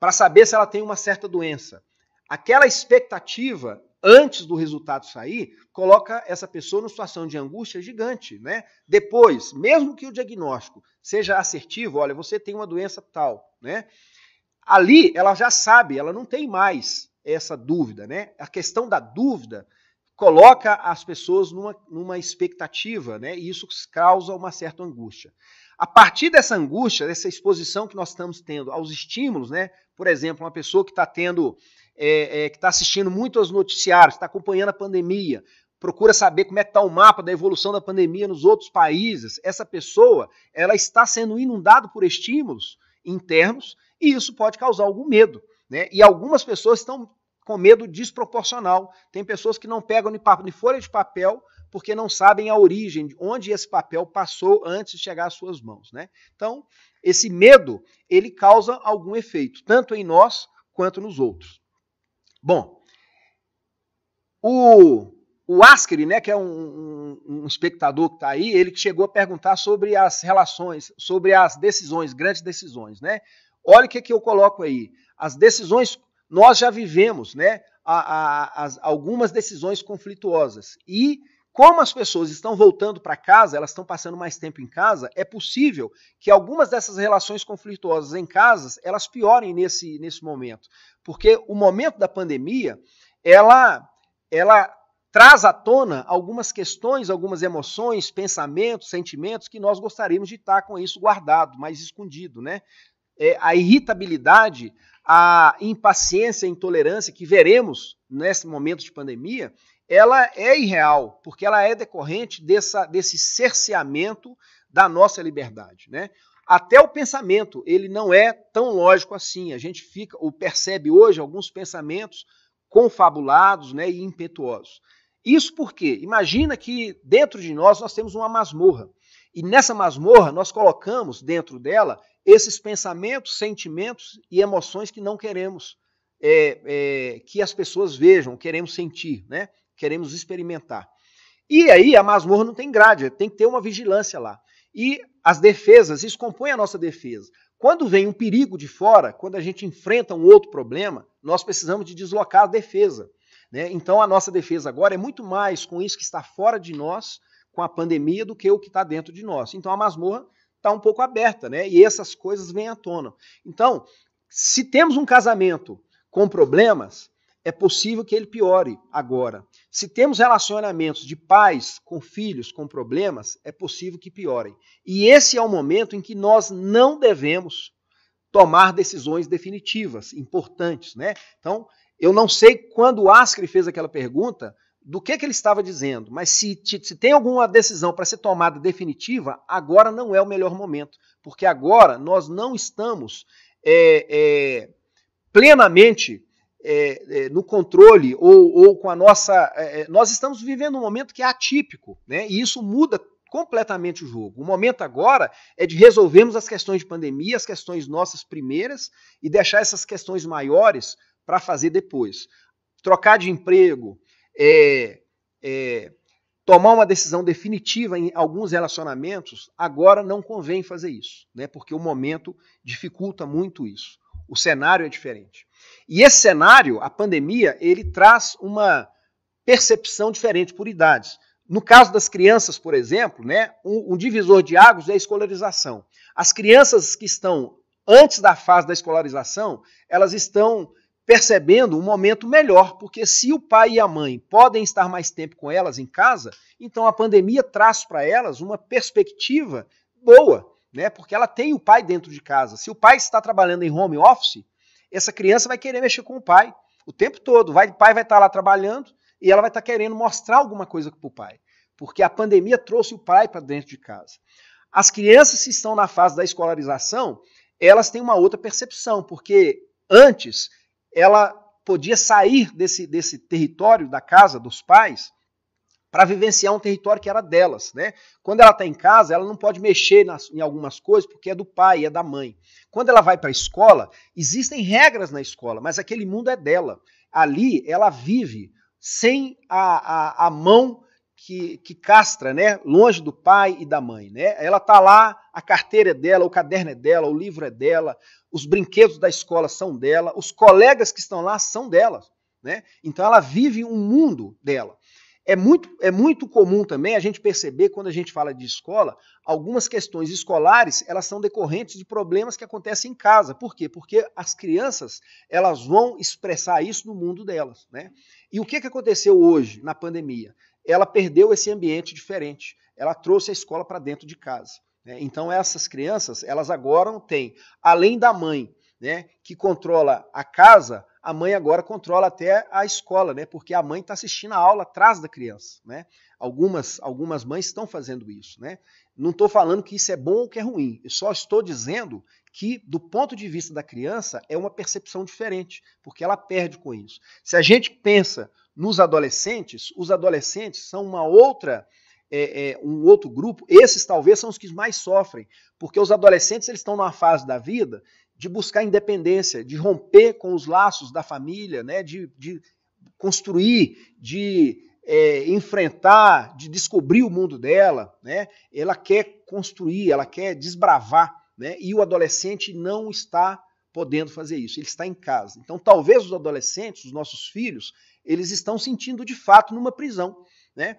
para saber se ela tem uma certa doença, aquela expectativa antes do resultado sair, coloca essa pessoa numa situação de angústia gigante, né? Depois, mesmo que o diagnóstico seja assertivo, olha, você tem uma doença tal, né? Ali ela já sabe, ela não tem mais essa dúvida, né? A questão da dúvida coloca as pessoas numa, numa expectativa, né? E isso causa uma certa angústia. A partir dessa angústia, dessa exposição que nós estamos tendo aos estímulos, né? Por exemplo, uma pessoa que está tendo, é, é, que está assistindo muito aos noticiários, está acompanhando a pandemia, procura saber como é que está o mapa da evolução da pandemia nos outros países, essa pessoa ela está sendo inundada por estímulos internos e isso pode causar algum medo. Né? E algumas pessoas estão com medo desproporcional. Tem pessoas que não pegam nem folha de papel porque não sabem a origem, onde esse papel passou antes de chegar às suas mãos. Né? Então, esse medo ele causa algum efeito, tanto em nós quanto nos outros. Bom, o, o Askeri, né, que é um, um, um espectador que está aí, ele chegou a perguntar sobre as relações, sobre as decisões, grandes decisões. Né? Olha o que, que eu coloco aí. As decisões, nós já vivemos né, a, a, as, algumas decisões conflituosas. E como as pessoas estão voltando para casa, elas estão passando mais tempo em casa, é possível que algumas dessas relações conflituosas em casas, elas piorem nesse, nesse momento. Porque o momento da pandemia, ela, ela traz à tona algumas questões, algumas emoções, pensamentos, sentimentos que nós gostaríamos de estar com isso guardado, mais escondido, né? É, a irritabilidade, a impaciência, a intolerância que veremos nesse momento de pandemia, ela é irreal, porque ela é decorrente dessa, desse cerceamento da nossa liberdade, né? Até o pensamento, ele não é tão lógico assim. A gente fica, ou percebe hoje alguns pensamentos confabulados, né, e impetuosos. Isso porque, imagina que dentro de nós nós temos uma masmorra. E nessa masmorra nós colocamos dentro dela esses pensamentos, sentimentos e emoções que não queremos é, é, que as pessoas vejam, queremos sentir, né? Queremos experimentar. E aí a masmorra não tem grade, tem que ter uma vigilância lá. E as defesas, isso compõe a nossa defesa. Quando vem um perigo de fora, quando a gente enfrenta um outro problema, nós precisamos de deslocar a defesa. Né? Então a nossa defesa agora é muito mais com isso que está fora de nós, com a pandemia, do que o que está dentro de nós. Então a masmorra está um pouco aberta, né? E essas coisas vêm à tona. Então, se temos um casamento com problemas, é possível que ele piore agora. Se temos relacionamentos de pais com filhos com problemas, é possível que piorem. E esse é o momento em que nós não devemos tomar decisões definitivas, importantes, né? Então, eu não sei quando o Ascri fez aquela pergunta, do que, que ele estava dizendo, mas se, se tem alguma decisão para ser tomada definitiva, agora não é o melhor momento, porque agora nós não estamos é, é, plenamente é, é, no controle ou, ou, com a nossa. É, é, nós estamos vivendo um momento que é atípico, né? E isso muda completamente o jogo. O momento agora é de resolvermos as questões de pandemia, as questões nossas primeiras, e deixar essas questões maiores para fazer depois. Trocar de emprego, é, é, tomar uma decisão definitiva em alguns relacionamentos, agora não convém fazer isso, né? porque o momento dificulta muito isso. O cenário é diferente. E esse cenário, a pandemia, ele traz uma percepção diferente por idades. No caso das crianças, por exemplo, né, um, um divisor de águas é a escolarização. As crianças que estão antes da fase da escolarização, elas estão percebendo um momento melhor, porque se o pai e a mãe podem estar mais tempo com elas em casa, então a pandemia traz para elas uma perspectiva boa, né? Porque ela tem o pai dentro de casa. Se o pai está trabalhando em home office, essa criança vai querer mexer com o pai o tempo todo. Vai, o pai vai estar lá trabalhando e ela vai estar querendo mostrar alguma coisa para o pai. Porque a pandemia trouxe o pai para dentro de casa. As crianças que estão na fase da escolarização, elas têm uma outra percepção, porque antes ela podia sair desse, desse território da casa dos pais para vivenciar um território que era delas. Né? Quando ela está em casa, ela não pode mexer nas, em algumas coisas porque é do pai, é da mãe. Quando ela vai para a escola, existem regras na escola, mas aquele mundo é dela. Ali ela vive sem a, a, a mão que, que, castra, né? Longe do pai e da mãe, né? Ela tá lá, a carteira é dela, o caderno é dela, o livro é dela, os brinquedos da escola são dela, os colegas que estão lá são dela, né? Então ela vive um mundo dela. É muito, é muito comum também a gente perceber, quando a gente fala de escola, algumas questões escolares elas são decorrentes de problemas que acontecem em casa. Por quê? Porque as crianças elas vão expressar isso no mundo delas. Né? E o que, que aconteceu hoje, na pandemia? Ela perdeu esse ambiente diferente. Ela trouxe a escola para dentro de casa. Né? Então, essas crianças, elas agora têm, além da mãe, né, que controla a casa, a mãe agora controla até a escola, né? Porque a mãe está assistindo a aula atrás da criança, né? Algumas, algumas mães estão fazendo isso, né? Não estou falando que isso é bom ou que é ruim. Eu só estou dizendo que, do ponto de vista da criança, é uma percepção diferente, porque ela perde com isso. Se a gente pensa nos adolescentes, os adolescentes são uma outra é, é, um outro grupo, esses talvez são os que mais sofrem, porque os adolescentes eles estão numa fase da vida de buscar independência, de romper com os laços da família, né, de, de construir, de é, enfrentar, de descobrir o mundo dela. Né, ela quer construir, ela quer desbravar, né, e o adolescente não está podendo fazer isso, ele está em casa. Então, talvez os adolescentes, os nossos filhos, eles estão sentindo de fato numa prisão. Né?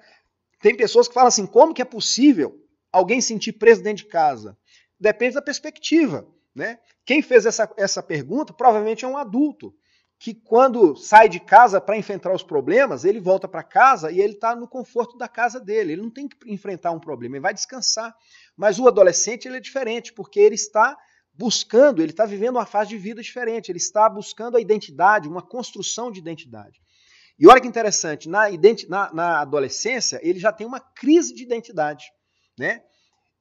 Tem pessoas que falam assim: como que é possível alguém sentir preso dentro de casa? Depende da perspectiva. Né? Quem fez essa, essa pergunta provavelmente é um adulto que, quando sai de casa para enfrentar os problemas, ele volta para casa e ele está no conforto da casa dele. Ele não tem que enfrentar um problema, ele vai descansar. Mas o adolescente ele é diferente, porque ele está buscando, ele está vivendo uma fase de vida diferente, ele está buscando a identidade, uma construção de identidade. E olha que interessante, na, na, na adolescência, ele já tem uma crise de identidade. Né?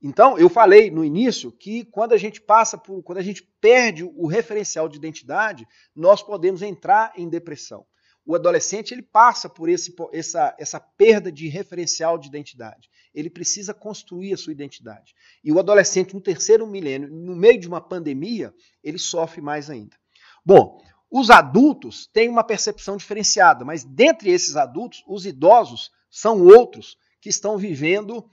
Então, eu falei no início que quando a gente passa por, quando a gente perde o referencial de identidade, nós podemos entrar em depressão. O adolescente ele passa por esse, essa, essa perda de referencial de identidade. Ele precisa construir a sua identidade. E o adolescente no terceiro milênio, no meio de uma pandemia, ele sofre mais ainda. Bom, os adultos têm uma percepção diferenciada, mas dentre esses adultos, os idosos são outros que estão vivendo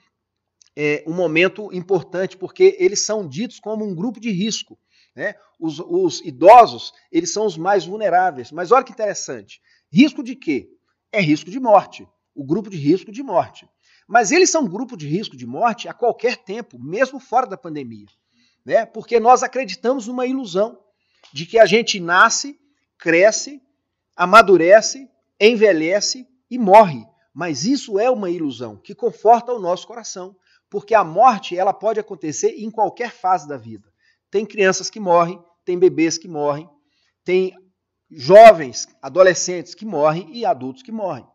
é, um momento importante, porque eles são ditos como um grupo de risco. Né? Os, os idosos, eles são os mais vulneráveis. Mas olha que interessante. Risco de quê? É risco de morte. O grupo de risco de morte. Mas eles são grupo de risco de morte a qualquer tempo, mesmo fora da pandemia. Né? Porque nós acreditamos numa ilusão de que a gente nasce cresce, amadurece, envelhece e morre. Mas isso é uma ilusão que conforta o nosso coração, porque a morte ela pode acontecer em qualquer fase da vida. Tem crianças que morrem, tem bebês que morrem, tem jovens, adolescentes que morrem e adultos que morrem.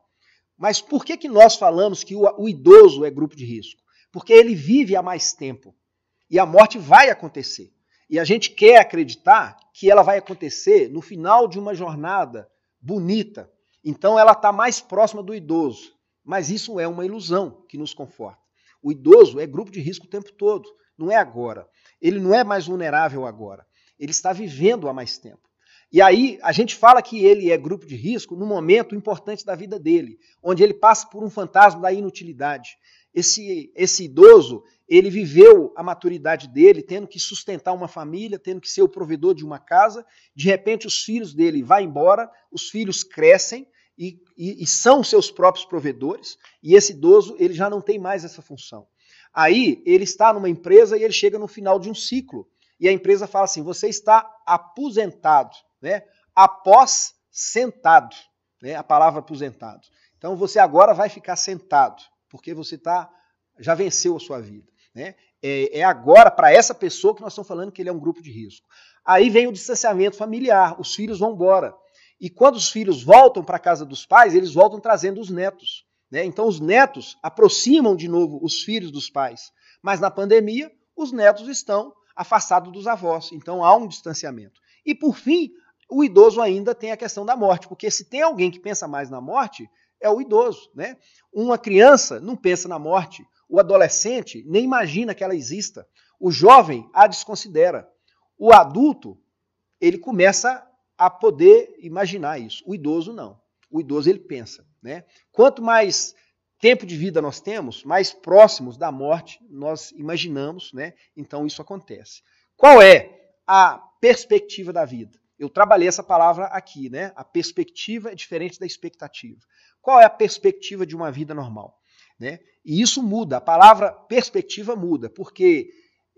Mas por que, que nós falamos que o, idoso é grupo de risco? Porque ele vive há mais tempo e a morte vai acontecer. E a gente quer acreditar que ela vai acontecer no final de uma jornada bonita. Então ela está mais próxima do idoso. Mas isso é uma ilusão que nos conforta. O idoso é grupo de risco o tempo todo, não é agora. Ele não é mais vulnerável agora. Ele está vivendo há mais tempo. E aí a gente fala que ele é grupo de risco no momento importante da vida dele, onde ele passa por um fantasma da inutilidade. Esse, esse idoso, ele viveu a maturidade dele, tendo que sustentar uma família, tendo que ser o provedor de uma casa. De repente, os filhos dele vão embora, os filhos crescem e, e, e são seus próprios provedores, e esse idoso ele já não tem mais essa função. Aí ele está numa empresa e ele chega no final de um ciclo. E a empresa fala assim: você está aposentado, né? Após sentado, né? A palavra aposentado. Então você agora vai ficar sentado, porque você tá, já venceu a sua vida. Né? É, é agora para essa pessoa que nós estamos falando que ele é um grupo de risco. Aí vem o distanciamento familiar, os filhos vão embora. E quando os filhos voltam para a casa dos pais, eles voltam trazendo os netos. Né? Então os netos aproximam de novo os filhos dos pais. Mas na pandemia, os netos estão afastados dos avós. Então há um distanciamento. E por fim, o idoso ainda tem a questão da morte, porque se tem alguém que pensa mais na morte, é o idoso. Né? Uma criança não pensa na morte, o adolescente nem imagina que ela exista. O jovem a desconsidera. O adulto, ele começa a poder imaginar isso. O idoso não. O idoso ele pensa, né? Quanto mais tempo de vida nós temos, mais próximos da morte nós imaginamos, né? Então isso acontece. Qual é a perspectiva da vida? Eu trabalhei essa palavra aqui, né? A perspectiva é diferente da expectativa. Qual é a perspectiva de uma vida normal? Né? E isso muda, a palavra perspectiva muda, porque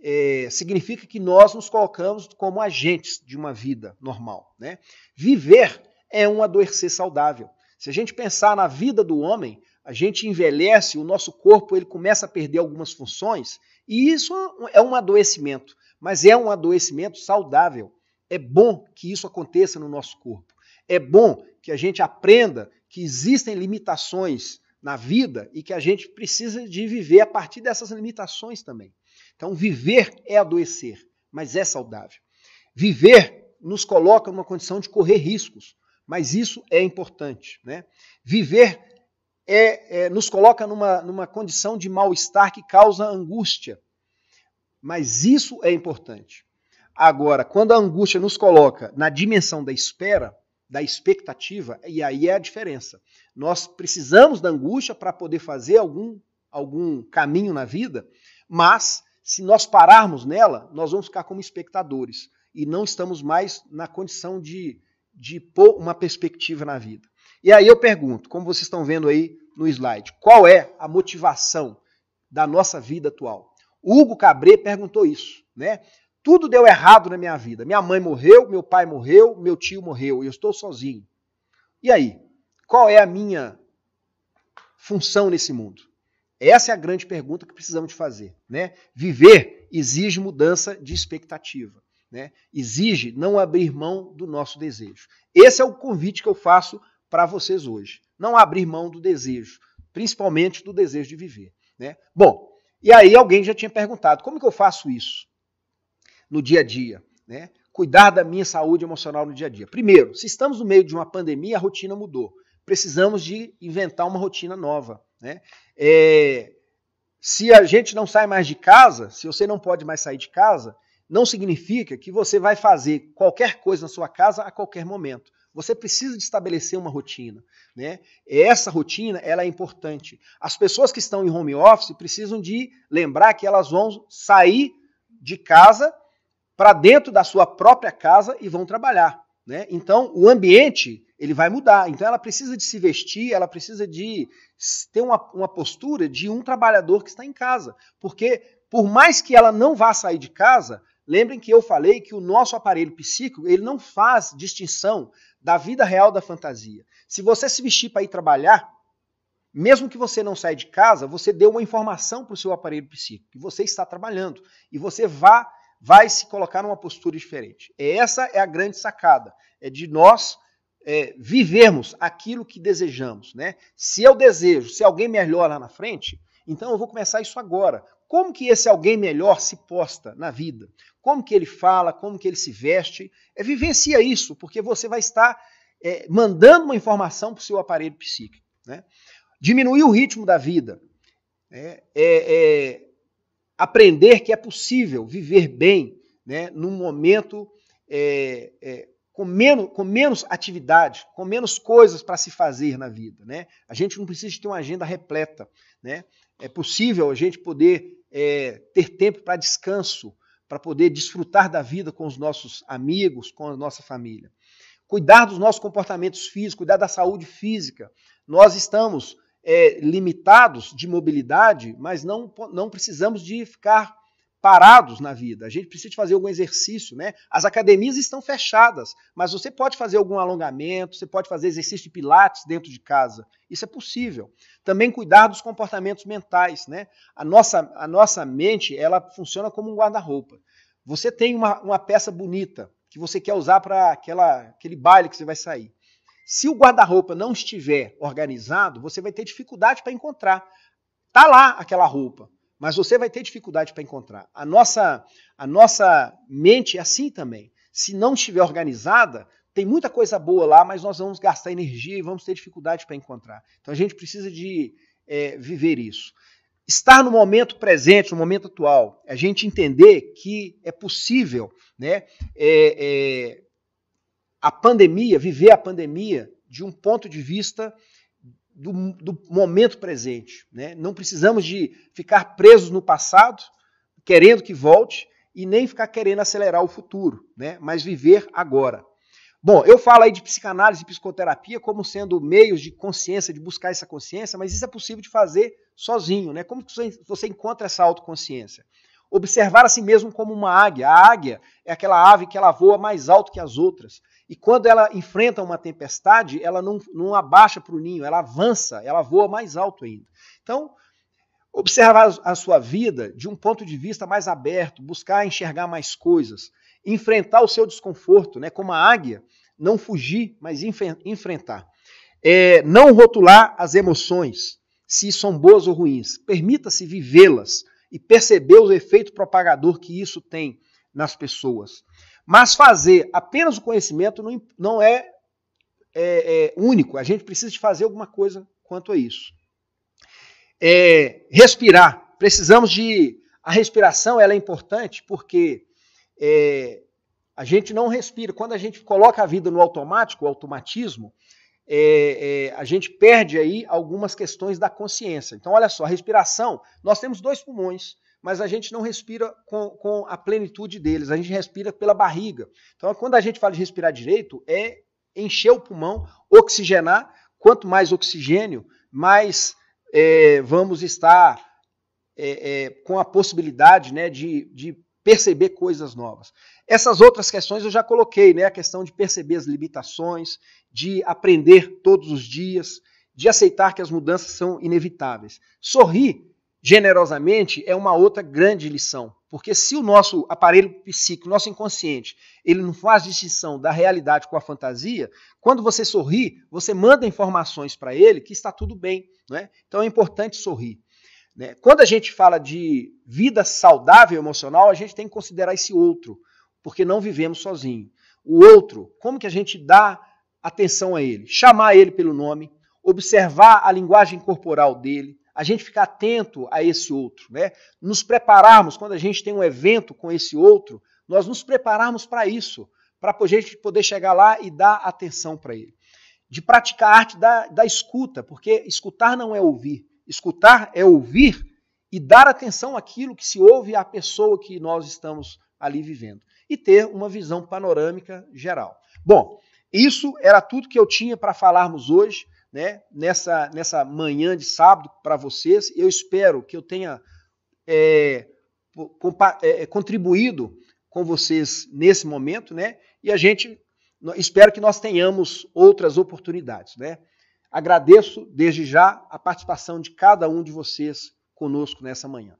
é, significa que nós nos colocamos como agentes de uma vida normal. Né? Viver é um adoecer saudável. Se a gente pensar na vida do homem, a gente envelhece, o nosso corpo ele começa a perder algumas funções, e isso é um adoecimento, mas é um adoecimento saudável. É bom que isso aconteça no nosso corpo. É bom que a gente aprenda que existem limitações na vida e que a gente precisa de viver a partir dessas limitações também. Então, viver é adoecer, mas é saudável. Viver nos coloca numa condição de correr riscos, mas isso é importante. Né? Viver é, é, nos coloca numa, numa condição de mal-estar que causa angústia, mas isso é importante. Agora, quando a angústia nos coloca na dimensão da espera, da expectativa, e aí é a diferença. Nós precisamos da angústia para poder fazer algum, algum caminho na vida, mas se nós pararmos nela, nós vamos ficar como espectadores e não estamos mais na condição de, de pôr uma perspectiva na vida. E aí eu pergunto, como vocês estão vendo aí no slide, qual é a motivação da nossa vida atual? Hugo Cabré perguntou isso, né? Tudo deu errado na minha vida. Minha mãe morreu, meu pai morreu, meu tio morreu e eu estou sozinho. E aí? Qual é a minha função nesse mundo? Essa é a grande pergunta que precisamos fazer. Né? Viver exige mudança de expectativa. Né? Exige não abrir mão do nosso desejo. Esse é o convite que eu faço para vocês hoje. Não abrir mão do desejo, principalmente do desejo de viver. Né? Bom, e aí alguém já tinha perguntado, como que eu faço isso? no dia a dia, né? Cuidar da minha saúde emocional no dia a dia. Primeiro, se estamos no meio de uma pandemia, a rotina mudou. Precisamos de inventar uma rotina nova, né? É, se a gente não sai mais de casa, se você não pode mais sair de casa, não significa que você vai fazer qualquer coisa na sua casa a qualquer momento. Você precisa de estabelecer uma rotina, né? Essa rotina ela é importante. As pessoas que estão em home office precisam de lembrar que elas vão sair de casa para dentro da sua própria casa e vão trabalhar. Né? Então, o ambiente ele vai mudar. Então, ela precisa de se vestir, ela precisa de ter uma, uma postura de um trabalhador que está em casa. Porque, por mais que ela não vá sair de casa, lembrem que eu falei que o nosso aparelho psíquico ele não faz distinção da vida real da fantasia. Se você se vestir para ir trabalhar, mesmo que você não saia de casa, você deu uma informação para o seu aparelho psíquico, que você está trabalhando. E você vá vai se colocar numa postura diferente. Essa é a grande sacada, é de nós é, vivermos aquilo que desejamos. Né? Se eu desejo ser alguém melhor lá na frente, então eu vou começar isso agora. Como que esse alguém melhor se posta na vida? Como que ele fala, como que ele se veste? É vivencia isso, porque você vai estar é, mandando uma informação para o seu aparelho psíquico. Né? Diminuir o ritmo da vida. Né? É, é, aprender que é possível viver bem né, num momento é, é, com, menos, com menos atividade, com menos coisas para se fazer na vida. Né? A gente não precisa ter uma agenda repleta. Né? É possível a gente poder é, ter tempo para descanso, para poder desfrutar da vida com os nossos amigos, com a nossa família. Cuidar dos nossos comportamentos físicos, cuidar da saúde física. Nós estamos é, limitados de mobilidade, mas não, não precisamos de ficar parados na vida. A gente precisa fazer algum exercício, né? As academias estão fechadas, mas você pode fazer algum alongamento, você pode fazer exercício de pilates dentro de casa. Isso é possível. Também cuidar dos comportamentos mentais, né? A nossa, a nossa mente, ela funciona como um guarda-roupa. Você tem uma, uma peça bonita que você quer usar para aquele baile que você vai sair. Se o guarda-roupa não estiver organizado, você vai ter dificuldade para encontrar. Tá lá aquela roupa, mas você vai ter dificuldade para encontrar. A nossa, a nossa mente é assim também. Se não estiver organizada, tem muita coisa boa lá, mas nós vamos gastar energia e vamos ter dificuldade para encontrar. Então a gente precisa de é, viver isso. Estar no momento presente, no momento atual, a gente entender que é possível né, é, é, a pandemia, viver a pandemia de um ponto de vista do, do momento presente. Né? Não precisamos de ficar presos no passado, querendo que volte, e nem ficar querendo acelerar o futuro, né? mas viver agora. Bom, eu falo aí de psicanálise e psicoterapia como sendo meios de consciência, de buscar essa consciência, mas isso é possível de fazer sozinho, né? Como você encontra essa autoconsciência? Observar a si mesmo como uma águia. A águia é aquela ave que ela voa mais alto que as outras. E quando ela enfrenta uma tempestade, ela não, não abaixa para o ninho, ela avança, ela voa mais alto ainda. Então, observar a sua vida de um ponto de vista mais aberto, buscar enxergar mais coisas, enfrentar o seu desconforto, né? Como a águia, não fugir, mas enfrentar. É, não rotular as emoções, se são boas ou ruins. Permita-se vivê-las e perceber o efeito propagador que isso tem nas pessoas. Mas fazer apenas o conhecimento não, não é, é, é, único. A gente precisa de fazer alguma coisa quanto a isso. É, respirar. Precisamos de. A respiração ela é importante porque é, a gente não respira. Quando a gente coloca a vida no automático, o automatismo, é, é, a gente perde aí algumas questões da consciência. Então, olha só, a respiração, nós temos dois pulmões, mas a gente não respira com, com a plenitude deles, a gente respira pela barriga. Então, quando a gente fala de respirar direito, é encher o pulmão, oxigenar. Quanto mais oxigênio, mais é, vamos estar é, é, com a possibilidade né, de, de perceber coisas novas. Essas outras questões eu já coloquei, né? A questão de perceber as limitações, de aprender todos os dias, de aceitar que as mudanças são inevitáveis. Sorrir generosamente é uma outra grande lição, porque se o nosso aparelho psíquico, nosso inconsciente, ele não faz distinção da realidade com a fantasia, quando você sorri, você manda informações para ele que está tudo bem, né? Então é importante sorrir. Né? Quando a gente fala de vida saudável emocional, a gente tem que considerar esse outro, porque não vivemos sozinhos. O outro, como que a gente dá atenção a ele? Chamar ele pelo nome, observar a linguagem corporal dele, a gente ficar atento a esse outro, né? Nos prepararmos quando a gente tem um evento com esse outro, nós nos prepararmos para isso, para a gente poder chegar lá e dar atenção para ele. De praticar a arte da, da escuta, porque escutar não é ouvir, Escutar é ouvir e dar atenção àquilo que se ouve à pessoa que nós estamos ali vivendo. E ter uma visão panorâmica geral. Bom, isso era tudo que eu tinha para falarmos hoje, né, nessa, nessa manhã de sábado para vocês. Eu espero que eu tenha é, é, contribuído com vocês nesse momento, né? E a gente espero que nós tenhamos outras oportunidades, né? Agradeço desde já a participação de cada um de vocês conosco nessa manhã.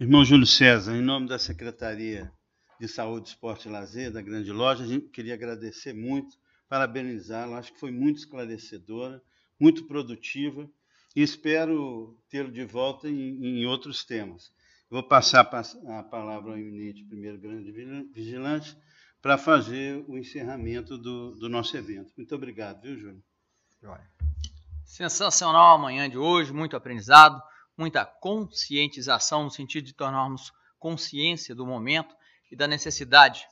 Irmão Júlio César, em nome da Secretaria de Saúde, Esporte e Lazer da Grande Loja, a gente queria agradecer muito, parabenizá-lo. Acho que foi muito esclarecedora, muito produtiva e espero tê-lo de volta em, em, outros temas. Vou passar a palavra ao eminente primeiro grande vigilante para fazer o encerramento do, do, nosso evento. Muito obrigado, viu, Júlio? Sensacional a manhã de hoje, muito aprendizado, muita conscientização no sentido de tornarmos consciência do momento e da necessidade.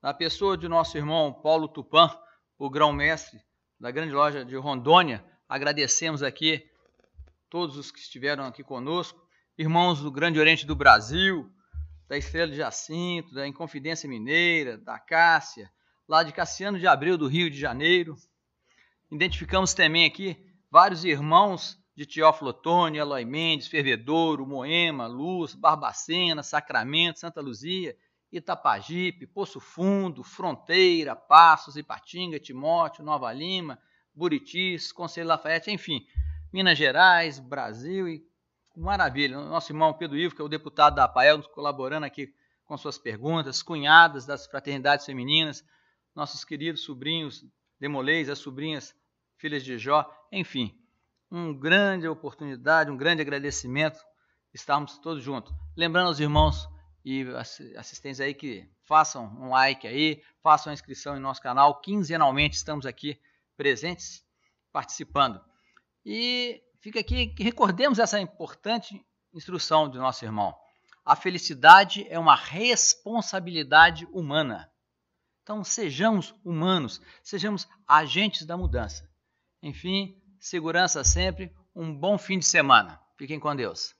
Na pessoa de nosso irmão Paulo Tupan, o grão-mestre da grande loja de Rondônia, agradecemos aqui todos os que estiveram aqui conosco, irmãos do Grande Oriente do Brasil, da Estrela de Jacinto, da Inconfidência Mineira, da Cássia, lá de Cassiano de Abreu, do Rio de Janeiro. Identificamos também aqui vários irmãos de Teófilo Otoni, Eloy Mendes, Fervedouro, Moema, Luz, Barbacena, Sacramento, Santa Luzia, Itapajipe, Poço Fundo, Fronteira, Passos, Ipatinga, Timóteo, Nova Lima, Buritis, Conselho Lafayette, enfim, Minas Gerais, Brasil e Maravilha. Nosso irmão Pedro Ivo, que é o deputado da APAEL, colaborando aqui com suas perguntas, cunhadas das fraternidades femininas, nossos queridos sobrinhos Demolês, as sobrinhas filhas de Jó, enfim, uma grande oportunidade, um grande agradecimento estarmos todos juntos. Lembrando aos irmãos e assistentes aí que façam um like aí, façam a inscrição em nosso canal. Quinzenalmente estamos aqui presentes, participando. E fica aqui que recordemos essa importante instrução de nosso irmão. A felicidade é uma responsabilidade humana. Então, sejamos humanos, sejamos agentes da mudança. Enfim, segurança sempre, um bom fim de semana. Fiquem com Deus.